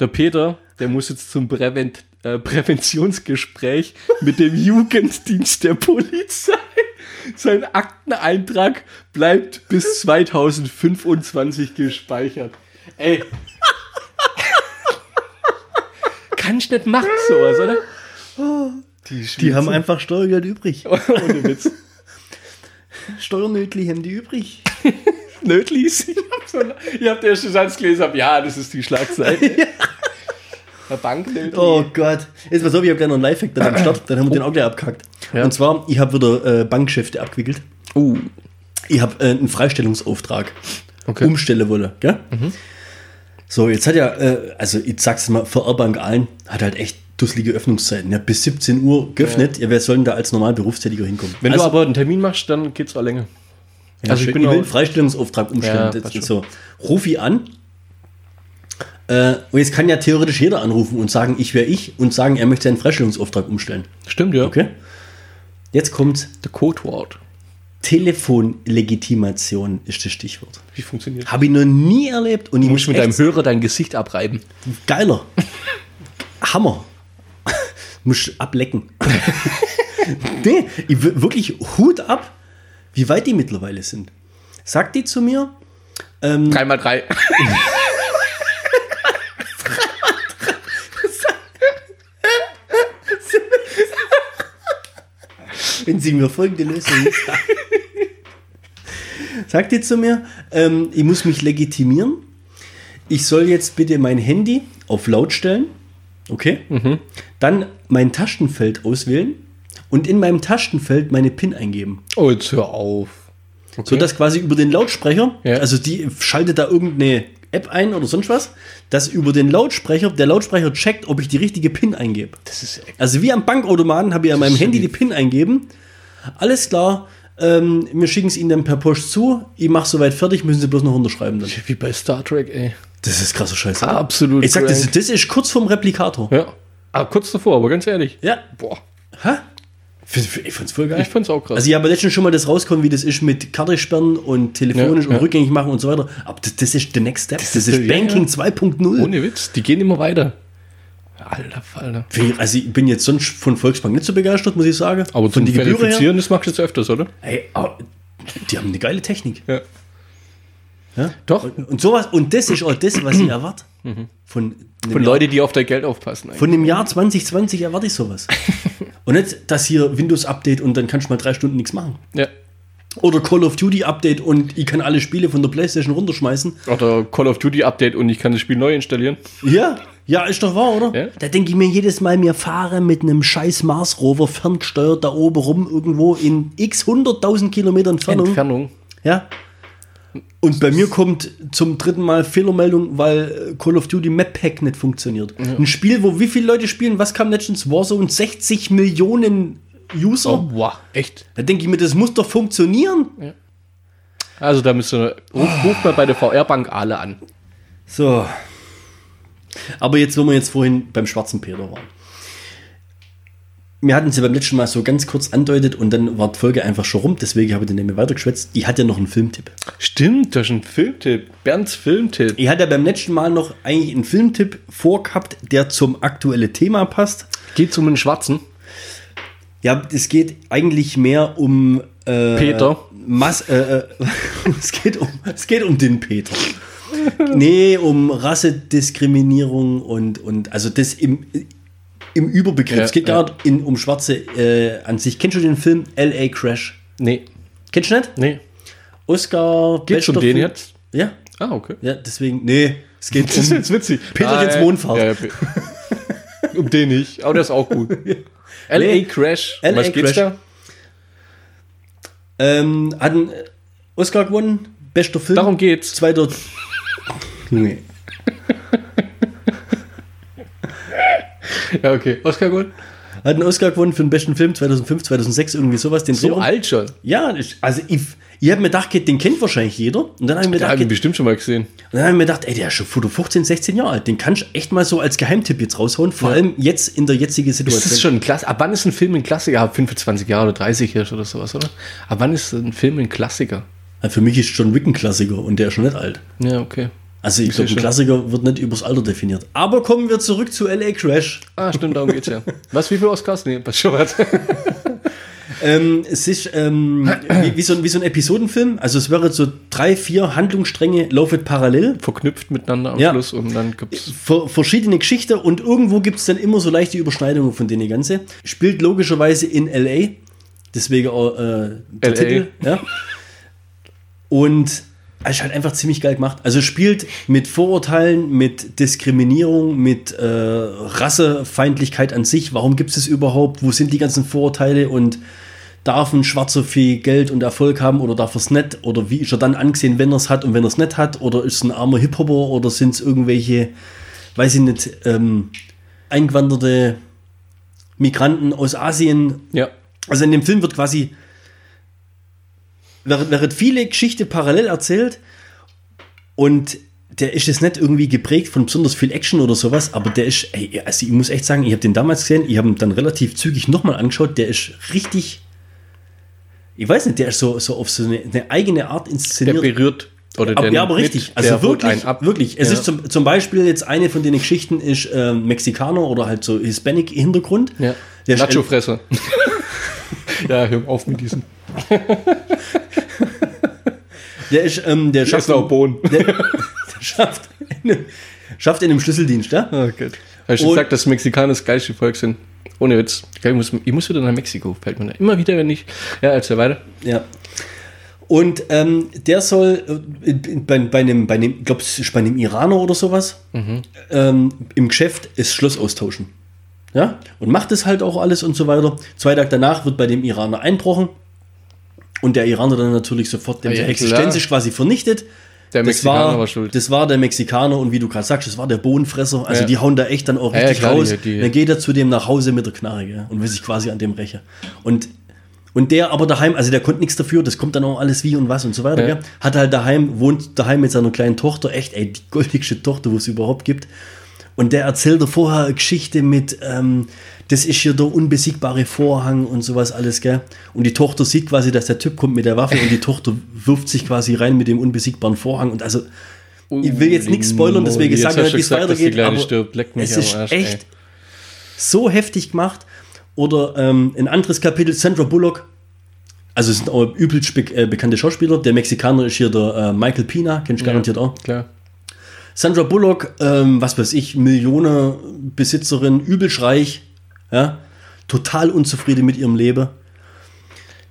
Der Peter, der muss jetzt zum Prävent äh, Präventionsgespräch mit dem Jugenddienst der Polizei. Sein Akteneintrag bleibt bis 2025 gespeichert. Ey. Kannst nicht machen sowas, oder? Die, Die haben einfach Steuergeld übrig. Ohne Witz. Steuernötli haben die übrig. Nötlis. Ich hab, so, ich hab den ersten Satz gelesen, hab, ja, das ist die Schlagseite. Der Banknötli. Oh Gott. Jetzt pass auf, ich habe gleich noch einen Lifehack dann am Start. Dann haben wir den auch gleich abgehackt. Ja. Und zwar, ich habe wieder äh, Bankgeschäfte abgewickelt. Uh. Ich habe äh, einen Freistellungsauftrag Okay. umstellen wollen. Gell? So, jetzt hat ja, äh, also ich sag's mal, für Airbank allen, hat halt echt dusselige Öffnungszeiten. Ja, bis 17 Uhr geöffnet. Ja. wer soll denn da als normal Berufstätiger hinkommen? Wenn also, du aber einen Termin machst, dann geht's auch länger. Ja, also ich, bin auch- Freistellungsauftrag umstellen. Ja, das so. Ruf ich an. Äh, und jetzt kann ja theoretisch jeder anrufen und sagen, ich wäre ich und sagen, er möchte einen Freistellungsauftrag umstellen. Stimmt, ja. Okay? Jetzt kommt Der Codewort. Telefonlegitimation, ist das Stichwort. Wie funktioniert Habe ich noch nie erlebt und ich Du musst muss mit deinem Hörer dein Gesicht abreiben. Geiler. Hammer. Muss ablecken. nee, ich, wir- wirklich Hut ab, wie weit die mittlerweile sind. Sagt die zu mir, Drei mal drei. wenn sie mir folgende Lösung sagt. Sagt die zu mir, ähm, ich muss mich legitimieren. Ich soll jetzt bitte mein Handy auf laut stellen. Okay. Dann mein Tastenfeld auswählen und in meinem Tastenfeld meine PIN eingeben. Oh, jetzt hör auf. So dass quasi über den Lautsprecher, Ja. also die schaltet da irgendeine App ein oder sonst was, dass über den Lautsprecher, der Lautsprecher checkt, ob ich die richtige PIN eingebe. Das ist echt. Also wie am Bankautomaten habe ich an meinem Handy die- die PIN eingeben. Alles klar, ähm, wir schicken es Ihnen dann per Post zu. Ich mache soweit fertig, müssen Sie bloß noch unterschreiben dann. Wie bei Star Trek, ey. Das ist krasser Scheiß. Absolut Ich sag, das, das ist kurz vorm Replikator. Ja. Aber kurz davor, aber ganz ehrlich. Ja. Boah. Hä? Ich fand's voll geil. Ich fand's auch krass. Also ich habe letztens schon mal das rausgekommen, wie das ist mit Karte sperren und telefonisch Ja, und ja. rückgängig machen und so weiter. Aber das, das ist the next step. Das, ist ist, der- ja, Banking ja. 2.0. Ohne Witz, die gehen immer weiter. Alter ich- Also ich bin jetzt sonst von Volksbank nicht so begeistert, muss ich sagen. Aber von zum Gebühren her. Verifizieren, das machst du jetzt öfters, oder? Ey, aber die haben eine geile Technik. Ja. Ja? Doch. Und sowas, und das ist auch das, was ich erwarte. Von, einem Von Jahr, Leuten, die auf dein Geld aufpassen. eigentlich. von dem Jahr 2020 erwarte ich sowas. und nicht, dass hier Windows-Update und dann kannst du mal drei Stunden nichts machen. Ja. Oder Call of Duty-Update und ich kann alle Spiele von der Playstation runterschmeißen. Oder Call of Duty Update und ich kann das Spiel neu installieren. Ja, ja, ist doch wahr, oder? Ja. Da denke ich mir jedes Mal, wir fahren mit einem scheiß Mars-Rover ferngesteuert da oben rum irgendwo in x hunderttausend Kilometer Entfernung. Entfernung. Ja. Und bei mir kommt zum dritten Mal Fehlermeldung, weil äh, Call of Duty Map Pack nicht funktioniert. Ein Spiel, wo wie viele Leute spielen? Was kam letztens? Warzone 60 Millionen User? Oh, wow, echt. Da denke ich mir, das muss doch funktionieren. Also da müsst ihr, ruf, ruft mal bei der VR-Bank alle an. So. Aber jetzt, wo wir jetzt vorhin beim schwarzen Peter waren. Wir hatten es ja beim letzten Mal so ganz kurz andeutet und dann war die Folge einfach schon rum, deswegen habe ich den nicht mehr weitergeschwätzt. Ich hatte ja noch einen Filmtipp. Stimmt, das ist ein Filmtipp. Bernds Filmtipp. Ich hatte ja beim letzten Mal noch eigentlich einen Filmtipp vorgehabt, der zum aktuellen Thema passt. Geht um einen Schwarzen. Ja, es geht eigentlich mehr um äh, Peter. Mas äh, äh, es, geht um, es geht um den Peter. nee, um Rassediskriminierung und, und also das im, im Überbegriff. Ja, es geht ja. gerade in- um Schwarze äh, an sich. Kennst du den Film L.A. Crash? Nee, Kennst du nicht? nee. Oscar. Geht's um bester den Film- jetzt? Ja, Ah, okay. ja, deswegen, nee, es geht Das ist um jetzt witzig. Peter Nein. Mondfahrt. Ja, ja, um den nicht, aber der ist auch gut. L.A. Nee. Crash. Um LA Was geht's Crash. ähm, hat einen Oscar gewonnen, bester Film. Darum geht's. Zweiter. Junge. da? Ja, okay. Oscar gut. Hat einen Oscar gewonnen für den besten Film 2005, 2006, irgendwie sowas. Den So Dreh rum. alt schon. Ja, also ich, ich habe mir gedacht, den kennt wahrscheinlich jeder. Und dann habe ich mir Da gedacht, und bestimmt schon mal gesehen. dann habe ich mir gedacht, ey, der ist schon vor 15, 16 Jahre alt. Den kannst du echt mal so als Geheimtipp jetzt raushauen. Vor allem jetzt in der jetzigen Das Situation. ist schon ein Klassiker. Ab wann ist ein Film ein Klassiker? Ab 25 Jahre oder 30 Jahre oder sowas, oder? Ab wann ist ein Film ein Klassiker? Ja, Für mich ist John Wick ein Klassiker und der ist schon nicht alt. Ja, okay. Also ich glaube, ein. Klassiker wird nicht übers Alter definiert. Aber kommen wir zurück zu L.A. Crash. Ah, stimmt, darum geht's ja. Was, wie viele Oscars? Nee, was schon was. Ähm, es ist ähm, wie, wie, so ein, wie so ein Episodenfilm. Also es wäre so drei, vier Handlungsstränge laufen parallel. Verknüpft miteinander am Ja. Schluss und dann gibt's. Ver verschiedene Geschichten und irgendwo gibt es dann immer so leichte Überschneidungen von denen Ganze. Spielt logischerweise in L.A. Deswegen auch äh, der LA. Titel. Ja. Und ist halt einfach ziemlich geil gemacht. Also spielt mit Vorurteilen, mit Diskriminierung, mit äh, Rassefeindlichkeit an sich. Warum gibt es das überhaupt? Wo sind die ganzen Vorurteile? Und darf ein Schwarzer viel Geld und Erfolg haben oder darf er es nicht? Oder wie ist er dann angesehen, wenn er es hat und wenn er es nicht hat? Oder ist es ein armer Hip-Hopper oder sind es irgendwelche, weiß ich nicht, ähm, eingewanderte Migranten aus Asien? Ja. Also in dem Film wird quasi während, während viele Geschichten parallel erzählt und der ist jetzt nicht irgendwie geprägt von besonders viel Action oder sowas, aber der ist, ey, also ich muss echt sagen, ich habe den damals gesehen, ich habe ihn dann relativ zügig nochmal angeschaut, der ist richtig, ich weiß nicht, der ist so, so auf so eine, eine eigene Art Der inszeniert. berührt. Oder Aber, der ja, aber richtig. Also der wirklich, wirklich. Es Ja. ist zum, zum Beispiel jetzt eine von den Geschichten ist ähm, Mexikaner oder halt so Hispanic-Hintergrund. Ja. Der ist- Nacho-Fresse. ja, hör auf mit diesem. Der ist, ähm, der Ich schafft, Bohnen. der, der schafft, in einem, schafft in einem Schlüsseldienst, ja? Du Und- gesagt, dass Mexikaner das geilste Volk sind? Ohne Witz. Ich muss, ich muss wieder nach Mexiko, fällt mir da. Immer wieder, wenn ich. Ja, erzähl weiter. Ja. Und ähm, der soll äh, bei, bei einem, bei einem, ich glaube, es ist bei einem Iraner oder sowas, ähm, im Geschäft das Schloss austauschen. Ja? Und macht es halt auch alles und so weiter. Zwei Tage danach wird bei dem Iraner einbrochen. Und der Iraner dann natürlich sofort, dem Ah, ja, seine klar. Existenz ist quasi vernichtet. Der Das Mexikaner war, war, schuld. das war der Mexikaner und wie du gerade sagst, das war der Bohnenfresser. Also Ja. die hauen da echt dann auch Ja, ja, richtig klar, raus. die- die- dann geht er zu dem nach Hause mit der Knarre gell, und will sich quasi an dem rächen. Und, und der aber daheim, also der konnte nichts dafür, das kommt dann auch alles wie und was und so weiter. Ja. Gell. Hat halt daheim, wohnt daheim mit seiner kleinen Tochter, echt, ey, die goldigste Tochter, wo es überhaupt gibt. Und der erzählt er vorher eine Geschichte mit, ähm, das ist hier der unbesiegbare Vorhang und sowas alles, gell? Und die Tochter sieht quasi, dass der Typ kommt mit der Waffe und die Tochter wirft sich quasi rein mit dem unbesiegbaren Vorhang. Und also, ich will jetzt nichts spoilern, deswegen sage ich nicht, wie es weitergeht. Aber stirbt. Leck mich es ist Arsch, echt ey. so heftig gemacht. Oder ähm, ein anderes Kapitel, Sandra Bullock. Also es sind auch übelst be äh, bekannte Schauspieler. Der Mexikaner ist hier der äh, Michael Pina, kennst du garantiert auch. Klar. Sandra Bullock, ähm, was weiß ich, Millionenbesitzerin, übelst reich, ja, total unzufrieden mit ihrem Leben.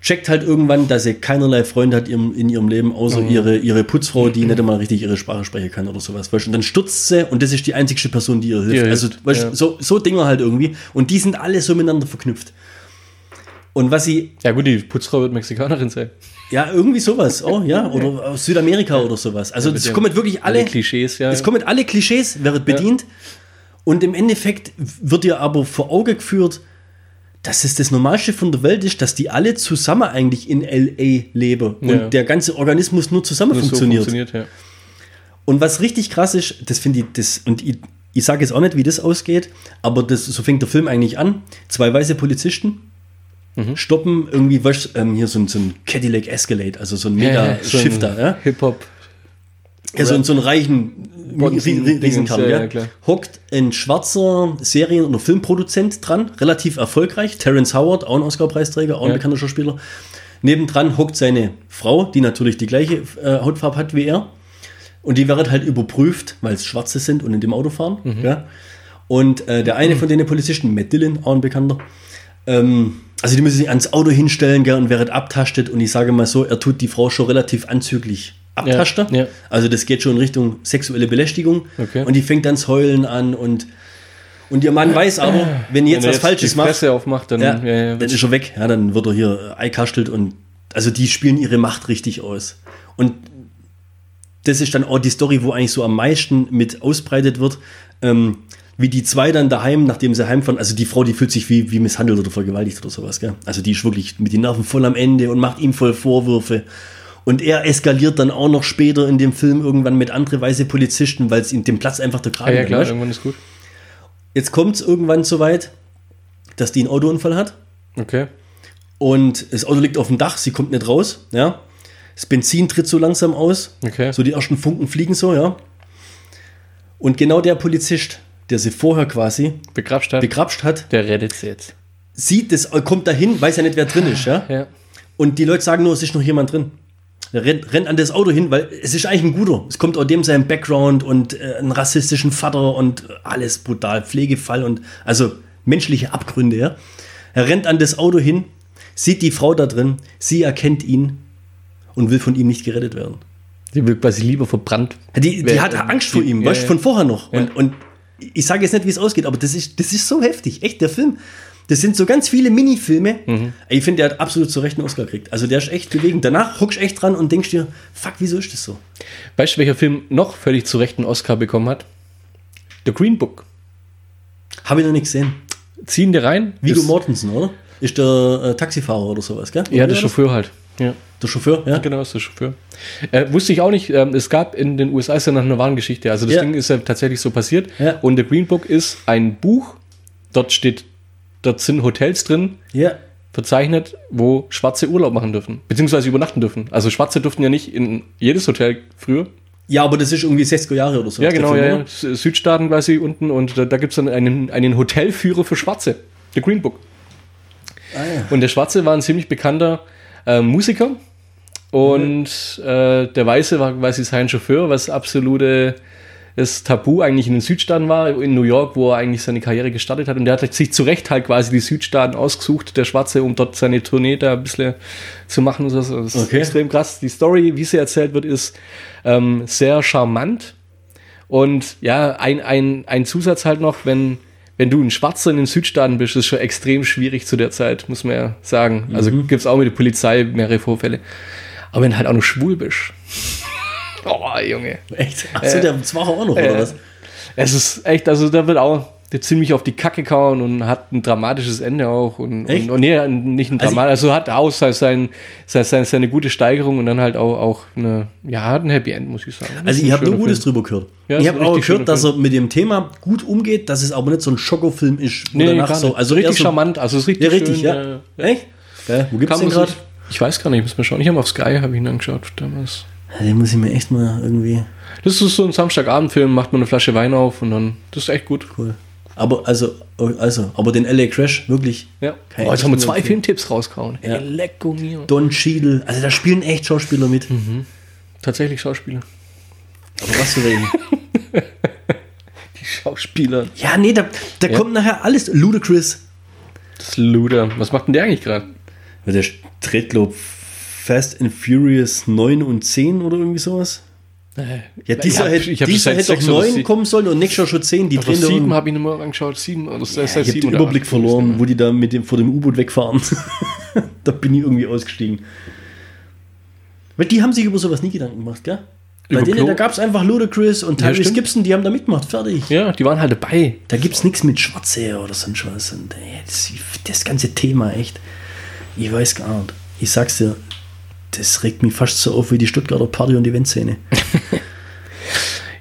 Checkt halt irgendwann, dass sie keinerlei Freunde hat in ihrem Leben, außer ihre, ihre Putzfrau, die nicht einmal richtig ihre Sprache sprechen kann oder sowas. Weißt? Und dann stürzt sie und das ist die einzigste Person, die ihr hilft. Die also, weißt, ja. so, so Dinger halt irgendwie. Und die sind alle so miteinander verknüpft. Und was sie, Ja gut, die Putzfrau wird Mexikanerin sein. ja, irgendwie sowas, oh ja, oder aus Südamerika oder sowas. Also es ja kommen wirklich alle, Klischees, ja. es kommen alle Klischees, wird bedient. Und im Endeffekt wird dir aber vor Auge geführt, dass es das Normalste von der Welt ist, dass die alle zusammen eigentlich in L.A. leben und Ja. der ganze Organismus nur zusammen Nur so funktioniert. funktioniert ja. Und was richtig krass ist, das finde ich, das, und ich, ich sage jetzt auch nicht, wie das ausgeht, aber das, so fängt der Film eigentlich an. Zwei weiße Polizisten Mhm. stoppen irgendwie, weißt, ähm, hier so ein, so ein Cadillac Escalade, also so ein Mega-Shifter, ja, Hip-Hop. Ja, so, so einen reichen Bonzen- Rie- Riesenkarren, Dingens, ja, ja, hockt ein schwarzer Serien- oder Filmproduzent dran, relativ erfolgreich, Terrence Howard, auch ein Oscar-Preisträger, auch ein Ja. bekannter Schauspieler. Nebendran hockt seine Frau, die natürlich die gleiche äh, Hautfarbe hat wie er. Und die wird halt überprüft, weil es Schwarze sind und in dem Auto fahren. Mhm. Ja. Und äh, der eine von den Polizisten, Matt Dillon, auch ein Bekannter, ähm, also die müssen sich ans Auto hinstellen gell, und wird abtastet. Und ich sage mal so, er tut die Frau schon relativ anzüglich abtasten. Ja, ja. Also das geht schon in Richtung sexuelle Belästigung. Okay. Und die fängt dann das Heulen an und, und ihr Mann weiß aber, wenn ihr jetzt Wenn was Falsches die macht, aufmacht, dann, ja, dann ist er weg. Ja, dann wird er hier eikastelt und also die spielen ihre Macht richtig aus. Und das ist dann auch die Story, wo eigentlich so am meisten mit ausbreitet wird. Ähm, wie die zwei dann daheim, nachdem sie heimfahren, also die Frau, die fühlt sich wie, wie misshandelt oder vergewaltigt oder sowas, gell? Also die ist wirklich mit den Nerven voll am Ende und macht ihm voll Vorwürfe. Und er eskaliert dann auch noch später in dem Film irgendwann mit andere weiße Polizisten, weil es ihm dem Platz einfach der Kragen ja dann, klar, irgendwann ist gut. Jetzt kommt es irgendwann so weit, dass die einen Autounfall hat. Okay. Und das Auto liegt auf dem Dach, sie kommt nicht raus, ja. Das Benzin tritt so langsam aus. Okay. So die ersten Funken fliegen so, ja. Und genau der Polizist, der sie vorher quasi Begrapscht hat. begrapscht hat, der rettet sie jetzt. sieht das, kommt dahin, weiß ja nicht, wer drin ist, ja. Ja. Und die Leute sagen nur, es ist noch jemand drin. Rennt, rennt an das Auto hin, weil es ist eigentlich ein guter. Es kommt aus dem seinem Background und äh, einen rassistischen Vater und alles brutal, Pflegefall und also menschliche Abgründe, ja. Er rennt an das Auto hin, sieht die Frau da drin, sie erkennt ihn und will von ihm nicht gerettet werden. Die will quasi lieber verbrannt. Die, die hat Angst vor ihm, ja, weißt ja. von vorher noch. Ja. Und, und ich sage jetzt nicht, wie es ausgeht, aber das ist, das ist so heftig. Echt, der Film. Das sind so ganz viele Minifilme. Mhm. Ich finde, der hat absolut zu Recht einen Oscar gekriegt. Also der ist echt bewegend. Danach huckst du echt dran und denkst dir, fuck, wieso ist das so? Weißt du, welcher Film noch völlig zu Recht einen Oscar bekommen hat? The Green Book. Habe ich noch nicht gesehen. Ziehen dir rein. Vigo Mortensen, oder? Ist der äh, Taxifahrer oder sowas, gell? Ja, Oder der wer das? Chauffeur halt. Ja. Der Chauffeur, ja. Genau, ist der Chauffeur. Äh, wusste ich auch nicht. Ähm, es gab in den USA ist ja nach einer wahren Geschichte. Also das Ja. Ding ist ja tatsächlich so passiert. Ja. Und The Green Book ist ein Buch. Dort steht, dort sind Hotels drin, Ja. verzeichnet, wo Schwarze Urlaub machen dürfen, beziehungsweise übernachten dürfen. Also Schwarze durften ja nicht in jedes Hotel früher. Ja, aber das ist irgendwie 60er Jahre oder so. Ja, der genau, ja, ja. Südstaaten quasi unten und da, da gibt es dann einen, einen Hotelführer für Schwarze, The Green Book. Ah, ja. Und der Schwarze war ein ziemlich bekannter äh, Musiker und äh, der Weiße war quasi sein Chauffeur, was absolute das Tabu eigentlich in den Südstaaten war, in New York, wo er eigentlich seine Karriere gestartet hat. Und der hat sich zu Recht halt quasi die Südstaaten ausgesucht, der Schwarze, um dort seine Tournee da ein bisschen zu machen. und so. Das ist Okay. extrem krass. Die Story, wie sie erzählt wird, ist ähm, sehr charmant. Und ja, ein, ein, ein Zusatz halt noch, wenn, wenn du ein Schwarzer in den Südstaaten bist, ist schon extrem schwierig zu der Zeit, muss man ja sagen. Also Mhm. gibt es auch mit der Polizei mehrere Vorfälle. Aber wenn du halt auch noch schwul bist. Oh, Junge. Echt? Achso, der war auch noch, oder was? Es ist echt, also da wird auch der ziemlich auf die Kacke kauen und hat ein dramatisches Ende auch. Und, und, und nee, nicht ein Also Dramat, also, hat auch sein, sein, sein, sein, seine gute Steigerung und dann halt auch, auch eine, ja, hat ein Happy End, muss ich sagen. Das Also ich habe nur Gutes Film. drüber gehört. Ja, ich habe auch gehört, dass er mit dem Thema gut umgeht, dass es aber nicht so ein Schokofilm ist. Nee, danach so, also richtig so, charmant, also es ist richtig Ja, richtig, schön, ja. äh, Echt? Ja, wo gibt's Kann den gerade? Ich weiß gar nicht, muss man schauen. Ich habe auf Sky, habe ich ihn angeschaut damals. Den muss ich mir echt mal irgendwie. Das ist so ein Samstagabendfilm, macht man eine Flasche Wein auf und dann, das ist echt gut. Cool. Aber also, also, aber den LA Crash wirklich. Ja. Oh, jetzt haben wir zwei. Filmtipps rausgehauen. Ja. Lecko mio. Don Cheadle, also da spielen echt Schauspieler mit. Tatsächlich Schauspieler. Aber was für welche? Die Schauspieler. ja, nee, da, da Ja. kommt nachher alles. Ludacris. Das Luder. Was macht denn der eigentlich gerade? Ja, Der glaub Fast and Furious 9 und 10 oder irgendwie sowas. Ja, dieser hab- hätte, ich dieser hätte oder 9 sie- kommen sollen und nächstes Jahr schon 10. Die Aber drehen da sieben um- habe ich nicht mehr angeschaut. Sieben. Oder ja, Ich habe den Überblick verloren, wo die da mit dem, vor dem U-Boot wegfahren. da bin ich irgendwie ausgestiegen. Weil die haben sich über sowas nie Gedanken gemacht, gell? Bei Über denen, Klo- da gab es einfach Ludacris und Ja, Tyrese stimmt. Gibson, die haben da mitgemacht, fertig. Ja, die waren halt dabei. Da gibt es nichts mit Schwarze oder sonst was. Und, ey, das, das ganze Thema, echt. Ich weiß gar nicht. Ich sag's dir, das regt mich fast so auf wie die Stuttgarter Party- und Eventszene.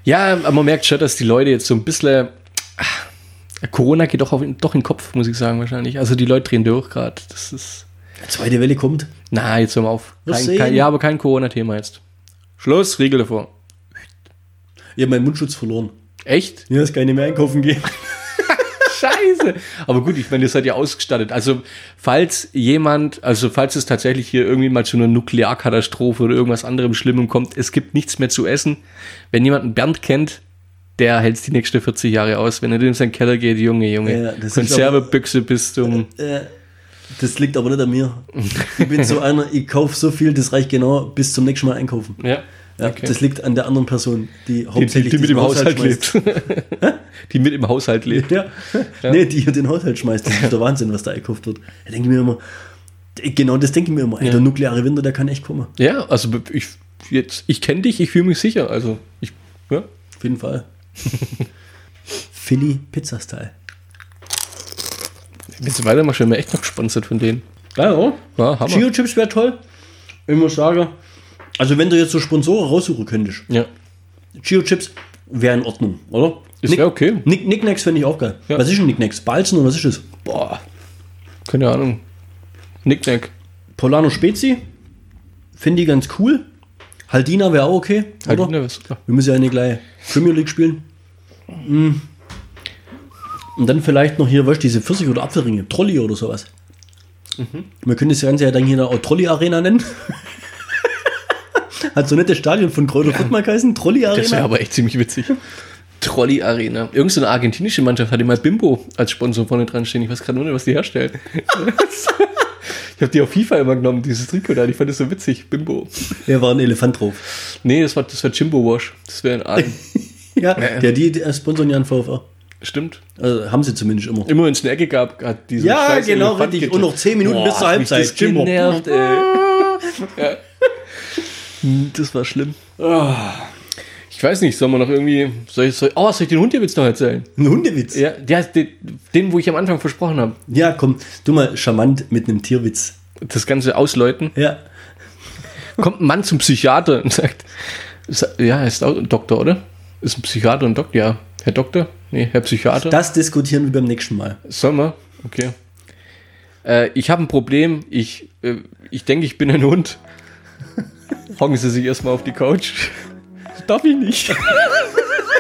Ja, aber man merkt schon, dass die Leute jetzt so ein bisschen. ah, Corona geht doch, auf, doch in den Kopf, muss ich sagen, wahrscheinlich. Also die Leute drehen durch gerade. Das ist. Zweite Welle kommt. Na, jetzt hör mal auf. Wir Kein, sehen. kein, ja, aber kein Corona-Thema jetzt. Schluss, Riegel davor. Ich habe meinen Mundschutz verloren. Echt? Ja, es kann nicht mehr einkaufen gehen. Scheiße. Aber gut, ich meine, ihr seid ja ausgestattet. Also, falls jemand, also falls es tatsächlich hier irgendwie mal zu einer Nuklearkatastrophe oder irgendwas anderem Schlimmem kommt, es gibt nichts mehr zu essen. Wenn jemand einen Bernd kennt, der hält die nächsten 40 Jahre aus. Wenn er in seinen Keller geht, Junge, Junge. Ja, Konservebüchse bis zum. Äh, das liegt aber nicht an mir. Ich bin so einer, ich kaufe so viel, das reicht genau bis zum nächsten Mal einkaufen. Ja. Ja, Okay. Das liegt an der anderen Person, die Die, die, hauptsächlich die mit im Haushalt schmeißt. lebt. die mit im Haushalt lebt. Ja. Nee, die hier den Haushalt schmeißt. Das ist der Wahnsinn, was da einkauft wird. Da denke ich mir immer, genau das denke ich mir immer. Ey, Der nukleare Winter, der kann echt kommen. Ja, also ich, jetzt, ich kenne dich, ich fühle mich sicher. Also, ich, ja. Auf jeden Fall. Philly Pizza Style. Wenn du weitermachst, werden wir echt noch gesponsert von denen. Ja, ja. Ja, Hammer. Chio Chips wäre toll. Ich muss sagen, also wenn du jetzt so Sponsoren raussuchen könntest, Ja. Chio Chips wäre in Ordnung, oder? Das wär okay. Nick, Nicknacks finde ich auch geil. Ja. Was ist denn Nicknacks? Balzen oder was ist das? Boah. Keine Ahnung. Nicknack. Polano Spezi finde ich ganz cool. Haldina wäre auch okay, oder? was, super. Wir müssen ja eine gleich Premier League spielen. Mm. Und dann vielleicht noch hier, weißt du, diese Pfirsich- oder Apfelringe, Trolley oder sowas. Mhm. Wir können das Ganze ja dann hier auch Trolley Arena nennen. Hat so das Stadion von Kräuter Fürth mal geheißen? Trolley Das wäre Arena? aber echt ziemlich witzig. Trolley Arena. Irgend so eine argentinische Mannschaft hatte mal Bimbo als Sponsor vorne dran stehen. Ich weiß gerade nur nicht, was die herstellen. ich habe die auf FIFA immer genommen, dieses Trikot da. Ich fand das so witzig. Bimbo. Ja, war ein Elefant drauf. Nee, das war, das war Jimbo Wash. Das wäre ein Argen. Ja, der, die, die sponsoren ja einen VfR. Stimmt. Also haben sie zumindest immer. Immer wenn es eine Ecke gab, hat diese Ja, genau, richtig. Und noch 10 Minuten bis zur Halbzeit. Das Jimbo. genervt, ey. ja. Das war schlimm. Ich weiß nicht, soll man noch irgendwie. Soll ich, soll, oh, soll ich den Hundewitz noch erzählen? Ein Hundewitz. Ja. Ja, der, den, den, wo ich am Anfang versprochen habe. komm, du mal charmant mit einem Tierwitz. Das Ganze ausläuten. Ja. Kommt ein Mann zum Psychiater und sagt, sa- ja, er ist auch ein Doktor, oder? Ist ein Psychiater und Doktor? Ja. Herr Doktor? Nee, Herr Psychiater. Das diskutieren wir beim nächsten Mal. Sollen wir? Okay. Äh, ich habe ein Problem. Ich, äh, ich denke, ich bin ein Hund. Hocken Sie sich erstmal auf die Couch. Darf ich nicht.